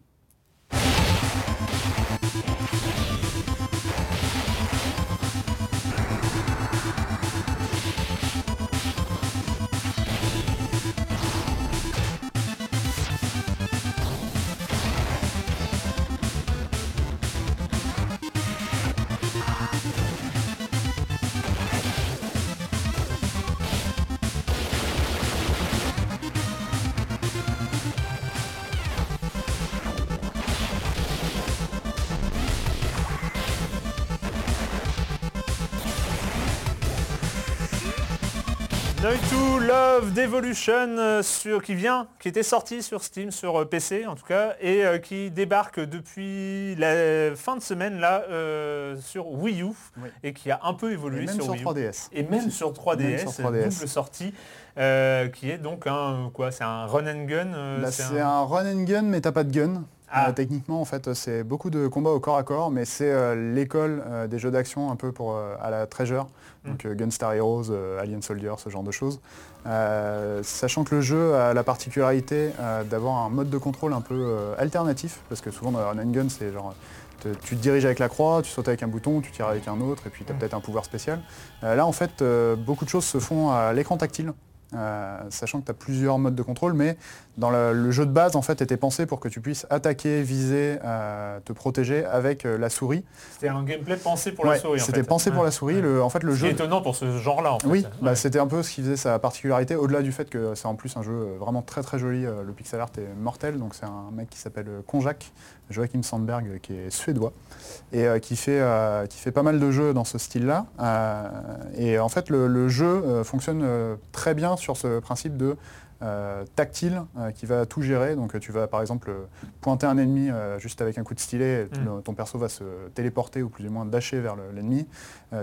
Love Devolution euh, sur, qui vient, qui était sorti sur Steam, sur euh, PC en tout cas, et euh, qui débarque depuis la fin de semaine là euh, sur Wii U Oui. et qui a un peu évolué sur, sur Wii U. 3DS. Et même sur 3DS, Même sur 3DS. double sortie, euh, qui est donc un quoi, c'est un run and gun. Là, c'est un- un run and gun, mais t'as pas de gun. Ah. Techniquement, en fait, c'est beaucoup de combats au corps à corps, mais c'est l'école des jeux d'action un peu pour à la Treasure, Mm. donc Gunstar Heroes, Alien Soldier, ce genre de choses. Euh, sachant que le jeu a la particularité euh, d'avoir un mode de contrôle un peu euh, alternatif, parce que souvent dans run and gun, c'est genre te- tu te diriges avec la croix, tu sautes avec un bouton, tu tires avec un autre, et puis tu as Mm. peut-être un pouvoir spécial. Là, en fait, beaucoup de choses se font à l'écran tactile. Euh, sachant que tu as plusieurs modes de contrôle, mais dans le, le jeu de base, en fait, était pensé pour que tu puisses attaquer, viser, euh, te protéger avec euh, la souris. C'était un gameplay pensé pour la Ouais, souris. C'était pensé pour Ouais. la souris. Le, en fait, le jeu. étonnant pour ce genre-là. En fait. Oui, Ouais. bah, c'était un peu ce qui faisait sa particularité, au-delà du fait que c'est en plus un jeu vraiment très très joli, le pixel art est mortel, donc c'est un mec qui s'appelle Konjak, Joachim Sandberg, qui est suédois, et euh, qui, fait, euh, qui fait pas mal de jeux dans ce style-là. Euh, et en fait, le, jeu fonctionne très bien sur ce principe de euh, tactile euh, qui va tout gérer. Donc tu vas par exemple pointer un ennemi euh, juste avec un coup de stylet, et Mm. ton perso va se téléporter ou plus ou moins dasher vers le- l'ennemi.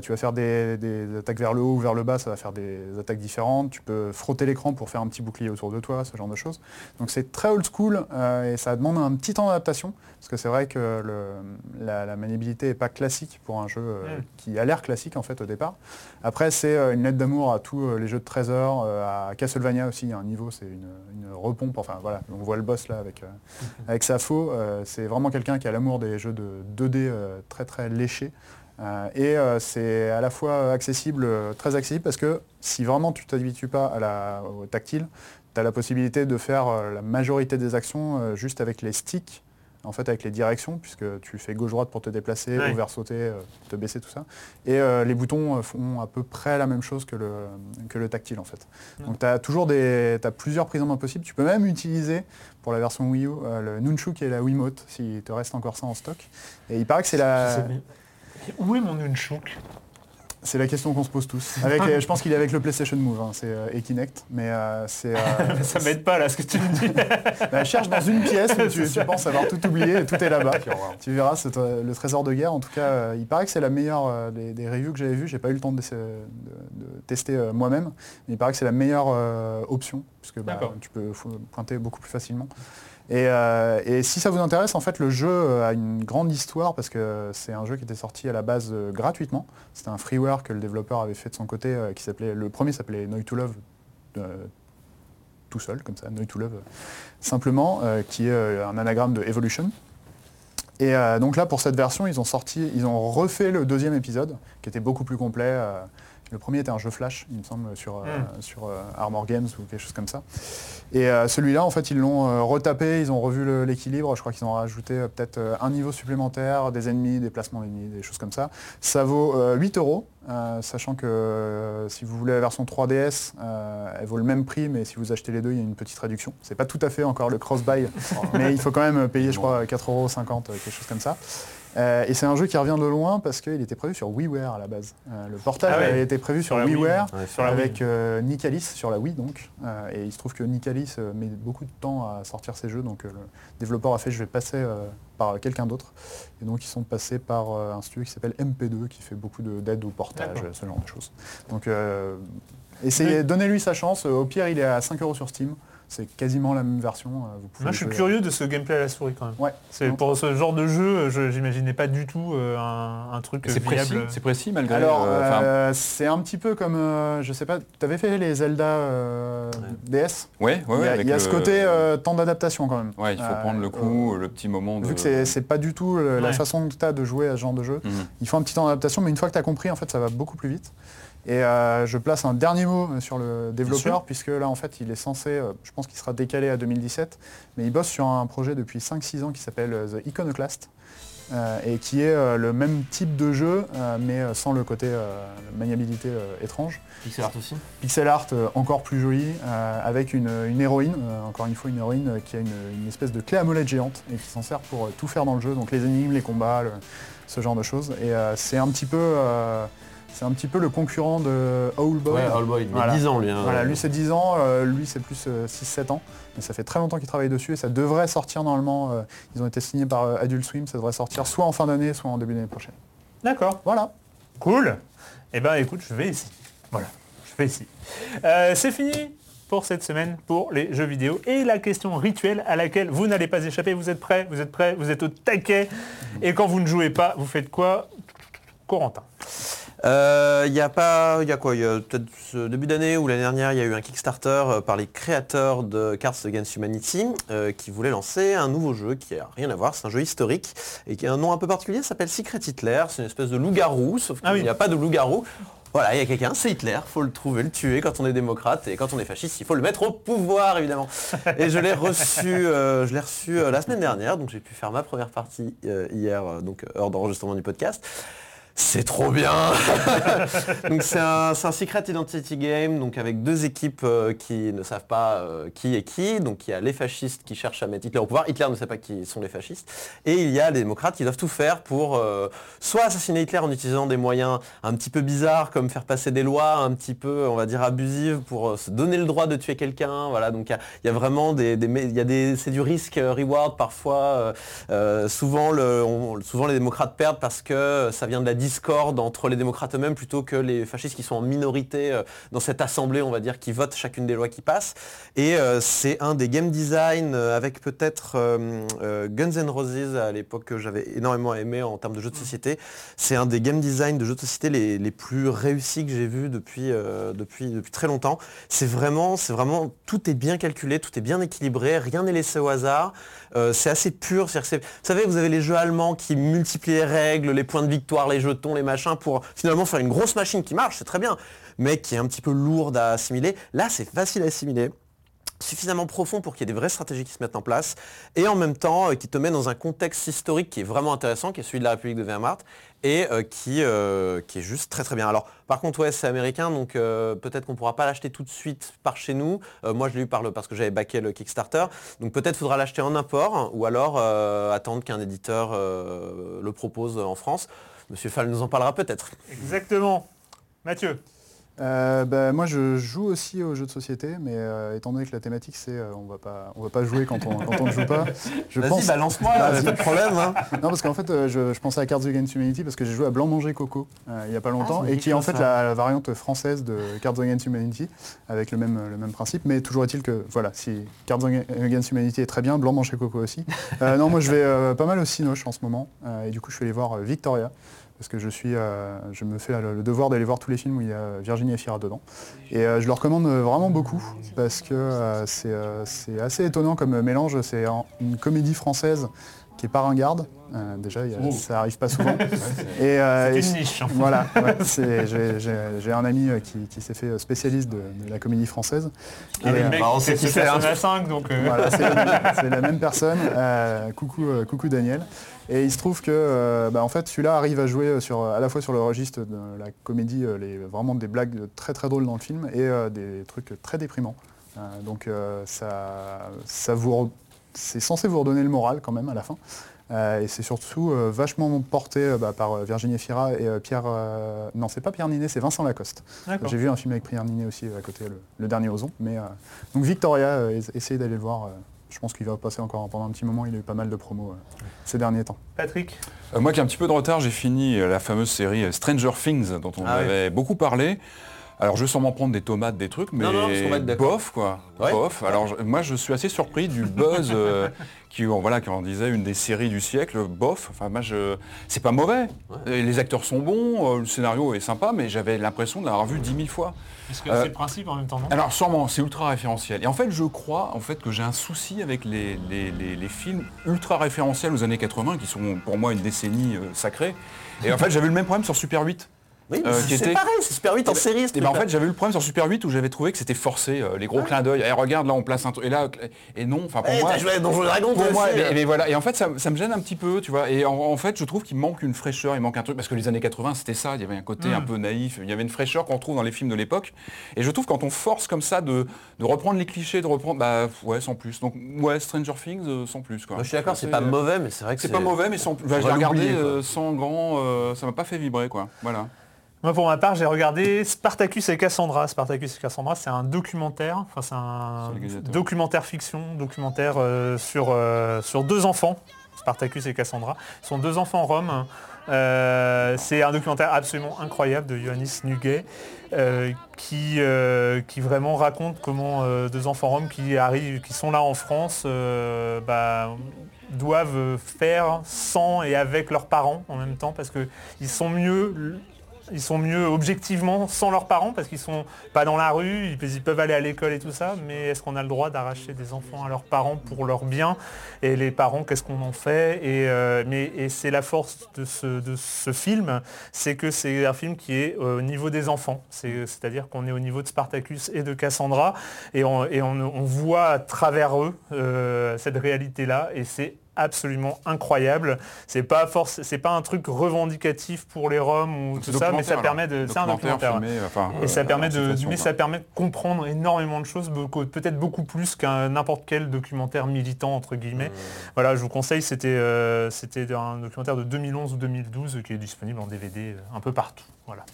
Tu vas faire des, des attaques vers le haut ou vers le bas, ça va faire des attaques différentes. Tu peux frotter l'écran pour faire un petit bouclier autour de toi, ce genre de choses. Donc c'est très old school et ça demande un petit temps d'adaptation parce que c'est vrai que le- la, la maniabilité n'est pas classique pour un jeu Mm. qui a l'air classique en fait au départ. Après c'est une lettre d'amour à tous les jeux de trésors, euh, à Castlevania aussi, il y a un niveau, c'est une, une repompe. Enfin voilà, on voit le boss là avec, euh, avec sa faux. euh, c'est vraiment quelqu'un qui a l'amour des jeux de 2D euh, très très léchés. Et c'est à la fois accessible, très accessible, parce que si vraiment tu t'habitues pas à la, au tactile, tu as la possibilité de faire la majorité des actions juste avec les sticks, en fait avec les directions, puisque tu fais gauche-droite pour te déplacer, Ouais. haut vers sauter, euh, te baisser, tout ça. Et euh, les boutons euh, font à peu près la même chose que le, que le tactile en fait. Donc tu as toujours des, t'as plusieurs prises en main possibles. Tu peux même utiliser pour la version Wii U euh, le Nunchuk et la Wiimote, s'il te reste encore ça en stock. Et il paraît que c'est la... Où est mon Nunchuk? C'est la question qu'on se pose tous. Avec, euh, je pense qu'il est avec le PlayStation Move, hein, c'est euh, et Kinect, mais euh, c'est. euh, [LAUGHS] Ça m'aide pas là ce que tu me dis. [LAUGHS] bah, cherche dans une pièce où tu, [LAUGHS] tu penses avoir tout oublié et tout est là-bas. tu verras c'est le trésor de guerre. En tout cas, il paraît que c'est la meilleure des, des reviews que j'avais vues. J'ai pas eu le temps de, de- de tester moi-même, mais il paraît que c'est la meilleure option puisque bah, tu peux pointer beaucoup plus facilement. Et, euh, et si ça vous intéresse, en fait, le jeu euh, a une grande histoire parce que c'est un jeu qui était sorti à la base euh, gratuitement. C'était un freeware que le développeur avait fait de son côté, qui s'appelait le premier s'appelait Noy to Love, tout seul comme ça, Noy to Love, simplement, qui est un anagramme de Evolution. Et donc là, pour cette version, ils ont sorti, ils ont refait le deuxième épisode, qui était beaucoup plus complet. Le premier était un jeu flash, il me semble, sur, euh, sur euh, Armor Games ou quelque chose comme ça. Et euh, celui-là, en fait, ils l'ont retapé, ils ont revu l'équilibre. Je crois qu'ils ont rajouté peut-être un niveau supplémentaire, des ennemis, des placements d'ennemis, des choses comme ça. Ça vaut euh, 8 euros, sachant que si vous voulez la version 3DS, euh, elle vaut le même prix, mais si vous achetez les deux, il y a une petite réduction. C'est pas tout à fait encore le cross-buy, [LAUGHS] mais il faut quand même payer, je crois, 4,50 euros, quelque chose comme ça. Euh, et c'est un jeu qui revient de loin parce qu'il était prévu sur WiiWare à la base. Euh, le portage Ah ouais. avait été prévu sur, Sur la Wii. WiiWare Ouais, avec euh, Nicalis sur la Wii donc. Euh, et il se trouve que Nicalis met beaucoup de temps à sortir ses jeux, donc le développeur a fait je vais passer par quelqu'un d'autre. Et donc ils sont passés par un studio qui s'appelle MP2 qui fait beaucoup de- d'aide au portage, ce genre de choses. Donc essayez, donnez-lui sa chance. Au pire il est à 5 euros sur Steam. C'est quasiment la même version. euh, Vous pouvez Moi, je suis jouer. curieux de ce gameplay à la souris quand même. Ouais. C'est pour ce genre de jeu, je j'imaginais pas du tout euh, un, un truc C'est précis, c'est précis malgré. Alors, euh, euh, c'est un petit peu comme, euh, je sais pas, tu avais fait les Zelda euh, DS ouais, ouais, Il y ouais, a, avec il y a le- ce côté euh, temps d'adaptation quand même. Ouais, il faut Euh, prendre le coup, le petit moment de. Vu que c'est- c'est pas du tout euh, la Ouais. façon que tu as de jouer à ce genre de jeu, Mhm. il faut un petit temps d'adaptation, mais une fois que tu as compris, en fait, ça va beaucoup plus vite. Et euh, je place un dernier mot euh, sur le développeur, puisque là, en fait, il est censé, euh, je pense qu'il sera décalé à 2017, mais il bosse sur un projet depuis 5-6 ans qui s'appelle The Iconoclast, euh, et qui est le même type de jeu, mais sans le côté maniabilité étrange. Pixel art aussi Pixel art encore plus joli, avec une, une héroïne, encore une fois une héroïne qui a une, une espèce de clé à molette géante et qui s'en sert pour tout faire dans le jeu, donc les énigmes, les combats, le- ce genre de choses. Et c'est un petit peu c'est un petit peu le concurrent de Owlboy. Ouais, Allboy, il a Voilà. 10 ans lui. hein. Voilà, lui c'est 10 ans, euh, lui c'est plus 6-7 ans, mais ça fait très longtemps qu'il travaille dessus et ça devrait sortir normalement, euh, ils ont été signés par euh, Adult Swim, ça devrait sortir soit en fin d'année, soit en début d'année prochaine. D'accord. Voilà. Cool. Eh ben écoute, je vais ici. Voilà, je vais ici. Euh, c'est fini pour cette semaine pour les jeux vidéo et la question rituelle à laquelle vous n'allez pas échapper. Vous êtes prêts? Vous êtes prêts? Vous êtes au taquet? Et quand vous ne jouez pas, vous faites quoi? Corentin. Euh, Il y a pas, il y a quoi Il y a peut-être ce début d'année ou l'année dernière, il y a eu un Kickstarter euh, par les créateurs de Cards Against Humanity euh, qui voulaient lancer un nouveau jeu qui a rien à voir, c'est un jeu historique et qui a un nom un peu particulier, s'appelle Secret Hitler, c'est une espèce de loup-garou, sauf qu'il Ah oui. n'y a pas de loup-garou. Voilà, il y a quelqu'un, c'est Hitler, faut le trouver, le tuer quand on est démocrate et quand on est fasciste, il faut le mettre au pouvoir évidemment. Et je l'ai reçu, euh, je l'ai reçu euh, la semaine dernière, donc j'ai pu faire ma première partie euh, hier, euh, donc heure d'enregistrement du podcast. C'est trop bien [LAUGHS] Donc c'est un, Secret Identity Game, donc avec deux équipes euh, qui ne savent pas euh, qui est qui. Donc il y a les fascistes qui cherchent à mettre Hitler au pouvoir, Hitler ne sait pas qui sont les fascistes, et il y a les démocrates qui doivent tout faire pour euh, soit assassiner Hitler en utilisant des moyens un petit peu bizarres, comme faire passer des lois un petit peu, on va dire, abusives, pour se donner le droit de tuer quelqu'un. Il y a- vraiment des... c'est du risque euh, reward parfois. souvent, souvent les démocrates perdent parce que ça vient de la discorde entre les démocrates eux-mêmes plutôt que les fascistes qui sont en minorité euh, dans cette assemblée, on va dire, qui votent chacune des lois qui passent. Et euh, c'est un des game design euh, avec peut-être Guns N' Roses à l'époque que j'avais énormément aimé en termes de jeux de société. C'est un des game design de jeux de société les, les plus réussis que j'ai vus depuis, depuis, depuis très longtemps. C'est vraiment, c'est vraiment, tout est bien calculé, tout est bien équilibré, rien n'est laissé au hasard. C'est assez pur. c'est- Vous savez, vous avez les jeux allemands qui multiplient les règles, les points de victoire, les jetons, les machins, pour finalement faire une grosse machine qui marche, c'est très bien, mais qui est un petit peu lourde à assimiler. Là, c'est facile à assimiler suffisamment profond pour qu'il y ait des vraies stratégies qui se mettent en place et en même temps euh, qui te met dans un contexte historique qui est vraiment intéressant, qui est celui de la République de Weimar et euh, qui, euh, qui est juste très très bien. Alors par contre ouais c'est américain donc peut-être qu'on pourra pas l'acheter tout de suite par chez nous. Moi je l'ai eu par le, parce que j'avais backé le Kickstarter donc peut-être faudra l'acheter en import ou alors attendre qu'un éditeur le propose en France. Monsieur Fall nous en parlera peut-être. Exactement. Mathieu. Euh, bah, moi je joue aussi aux jeux de société, mais euh, étant donné que la thématique c'est euh, on va pas on va pas jouer quand on, quand on ne joue pas. Je Vas-y, balance-moi, pas de problème, hein. Non parce qu'en fait euh, je, je pensais à Cards Against Humanity parce que j'ai joué à Blanc Manger Coco euh, il y a pas longtemps me et qui est en fait la, la variante française de Cards Against Humanity avec le même, le même principe. Mais toujours est-il que voilà si Cards Against Humanity est très bien, Blanc Manger Coco aussi. Euh, non moi je vais euh, pas mal au Cinoche en ce moment euh, et du coup je suis allé voir euh, Victoria parce que je suis, euh, je me fais le, le devoir d'aller voir tous les films où il y a Virginie Efira dedans. Et euh, je le recommande euh, vraiment beaucoup parce que euh, c'est euh, assez étonnant comme mélange. C'est une comédie française qui est pas ringarde. Euh, déjà, il y a- Oh. ça arrive pas [LAUGHS] souvent. Et, euh, une niche. Voilà. ouais, [LAUGHS] J'ai un ami qui, qui s'est fait spécialiste de, de la comédie française. Ah, le euh, mec, bah, on c'est sait qui ce c'est, hein. Persona 5, donc, euh. Voilà, c'est la, [LAUGHS] c'est la même personne. Euh, coucou, euh, coucou Daniel. Et il se trouve que euh, bah, en fait, celui-là arrive à jouer sur, à la fois sur le registre de la comédie, euh, les, vraiment des blagues très très drôles dans le film, et euh, des trucs très déprimants. Euh, donc euh, ça, ça vous, c'est censé vous redonner le moral quand même à la fin. Euh, et c'est surtout euh, vachement porté euh, bah, par euh, Virginie Fira et euh, Pierre. euh, non, c'est pas Pierre Ninet, c'est Vincent Lacoste. J'ai vu un film avec Pierre Ninet aussi euh, à côté, le, le dernier Ozon. Mais euh, donc Victoria, euh, es- essayez d'aller le voir. Je pense qu'il va passer encore pendant un petit moment. Il a eu pas mal de promos euh, ces derniers temps. Patrick Euh, moi qui ai un petit peu de retard, j'ai fini euh, la fameuse série Stranger Things dont on Ah oui. avait beaucoup parlé. Alors je vais sûrement prendre des tomates, des trucs, mais Non, non, être bof quoi. Ouais. Bof. Alors je- moi je suis assez surpris du buzz euh, [LAUGHS] qui, on- voilà, quand on disait une des séries du siècle, bof. Enfin moi je, c'est pas mauvais. Et Les acteurs sont bons, euh, le scénario est sympa, mais j'avais l'impression de l'avoir vu dix mille fois. Est-ce que Euh, c'est le principe en même temps, non? alors sûrement, c'est ultra référentiel. Et en fait, je crois en fait que j'ai un souci avec les, les- les- les films ultra référentiels aux années 80, qui sont pour moi une décennie euh, sacrée. Et en fait, j'avais le même problème sur Super 8. Oui, euh, c'est pareil, c'est Super 8 en série, ce Et ben, en fait, j'avais eu le problème sur Super 8 où j'avais trouvé que c'était forcé, euh, les gros clins d'œil. Eh, regarde, là, on place un truc. Et là, et non, enfin pour Eh, moi. joué à Donjons Pour moi, aussi, mais, mais voilà. Et en fait, ça, ça me gêne un petit peu, tu vois. Et en, en fait, je trouve qu'il manque une fraîcheur, il manque un truc. Parce que les années 80, c'était ça. Il y avait un côté Mm. un peu naïf. Il y avait une fraîcheur qu'on trouve dans les films de l'époque. Et je trouve quand on force comme ça de, de reprendre les clichés, de reprendre, bah ouais, sans plus. Donc ouais, Stranger Things, euh, sans plus. Quoi. Moi, je suis d'accord, c'est pas mauvais, mais c'est vrai que C'est pas mauvais, mais sans plus. L'ai regardé sans grand. ça m'a pas fait vibrer, quoi. Voilà. Moi, pour ma part, j'ai regardé Spartacus et Cassandra. Spartacus et Cassandra, c'est un documentaire. Enfin, c'est un documentaire fiction, documentaire euh, sur, euh, sur deux enfants. Spartacus et Cassandra. Ce sont deux enfants roms. Euh, c'est un documentaire absolument incroyable de Ioannis Nuguet qui, qui vraiment raconte comment deux enfants roms qui arrivent, qui sont là en France, bah, doivent faire sans et avec leurs parents en même temps parce qu'ils sont mieux ils sont mieux objectivement sans leurs parents parce qu'ils sont pas dans la rue, ils, peuvent aller à l'école et tout ça, mais est-ce qu'on a le droit d'arracher des enfants à leurs parents pour leur bien Et les parents, qu'est-ce qu'on en fait? Et, euh, mais, c'est la force de ce, film, c'est que c'est un film qui est au niveau des enfants. C'est- C'est-à-dire qu'on est au niveau de Spartacus et de Cassandra et on voit à travers eux euh, cette réalité-là et c'est absolument incroyable. C'est pas force, c'est pas un truc revendicatif pour les Roms ou tout ça, mais ça permet de, c'est un Documentaire documentaire. filmé, enfin, et ça euh, permet de, mais ça permet de comprendre énormément de choses, peut-être beaucoup plus qu'un n'importe quel documentaire militant entre guillemets. Voilà, je vous conseille, c'était euh, c'était un documentaire de 2011 ou 2012 qui est disponible en DVD euh, un peu partout. Voilà.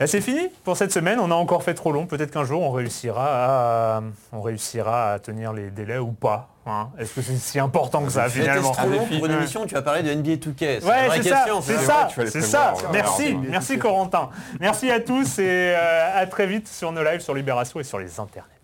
Là, c'est fini pour cette semaine. On a encore fait trop long. Peut-être qu'un jour on réussira à, on réussira à tenir les délais ou pas. Hein. Est-ce que c'est si important que ça finalement trop long pour une émission tu vas parler de NBA 2K. C'est la Ouais, c'est ça, c'est ça, c'est ça. ouais. Merci, merci Corentin. Merci à tous et euh, à très vite sur nos lives, sur Libération et sur les internets.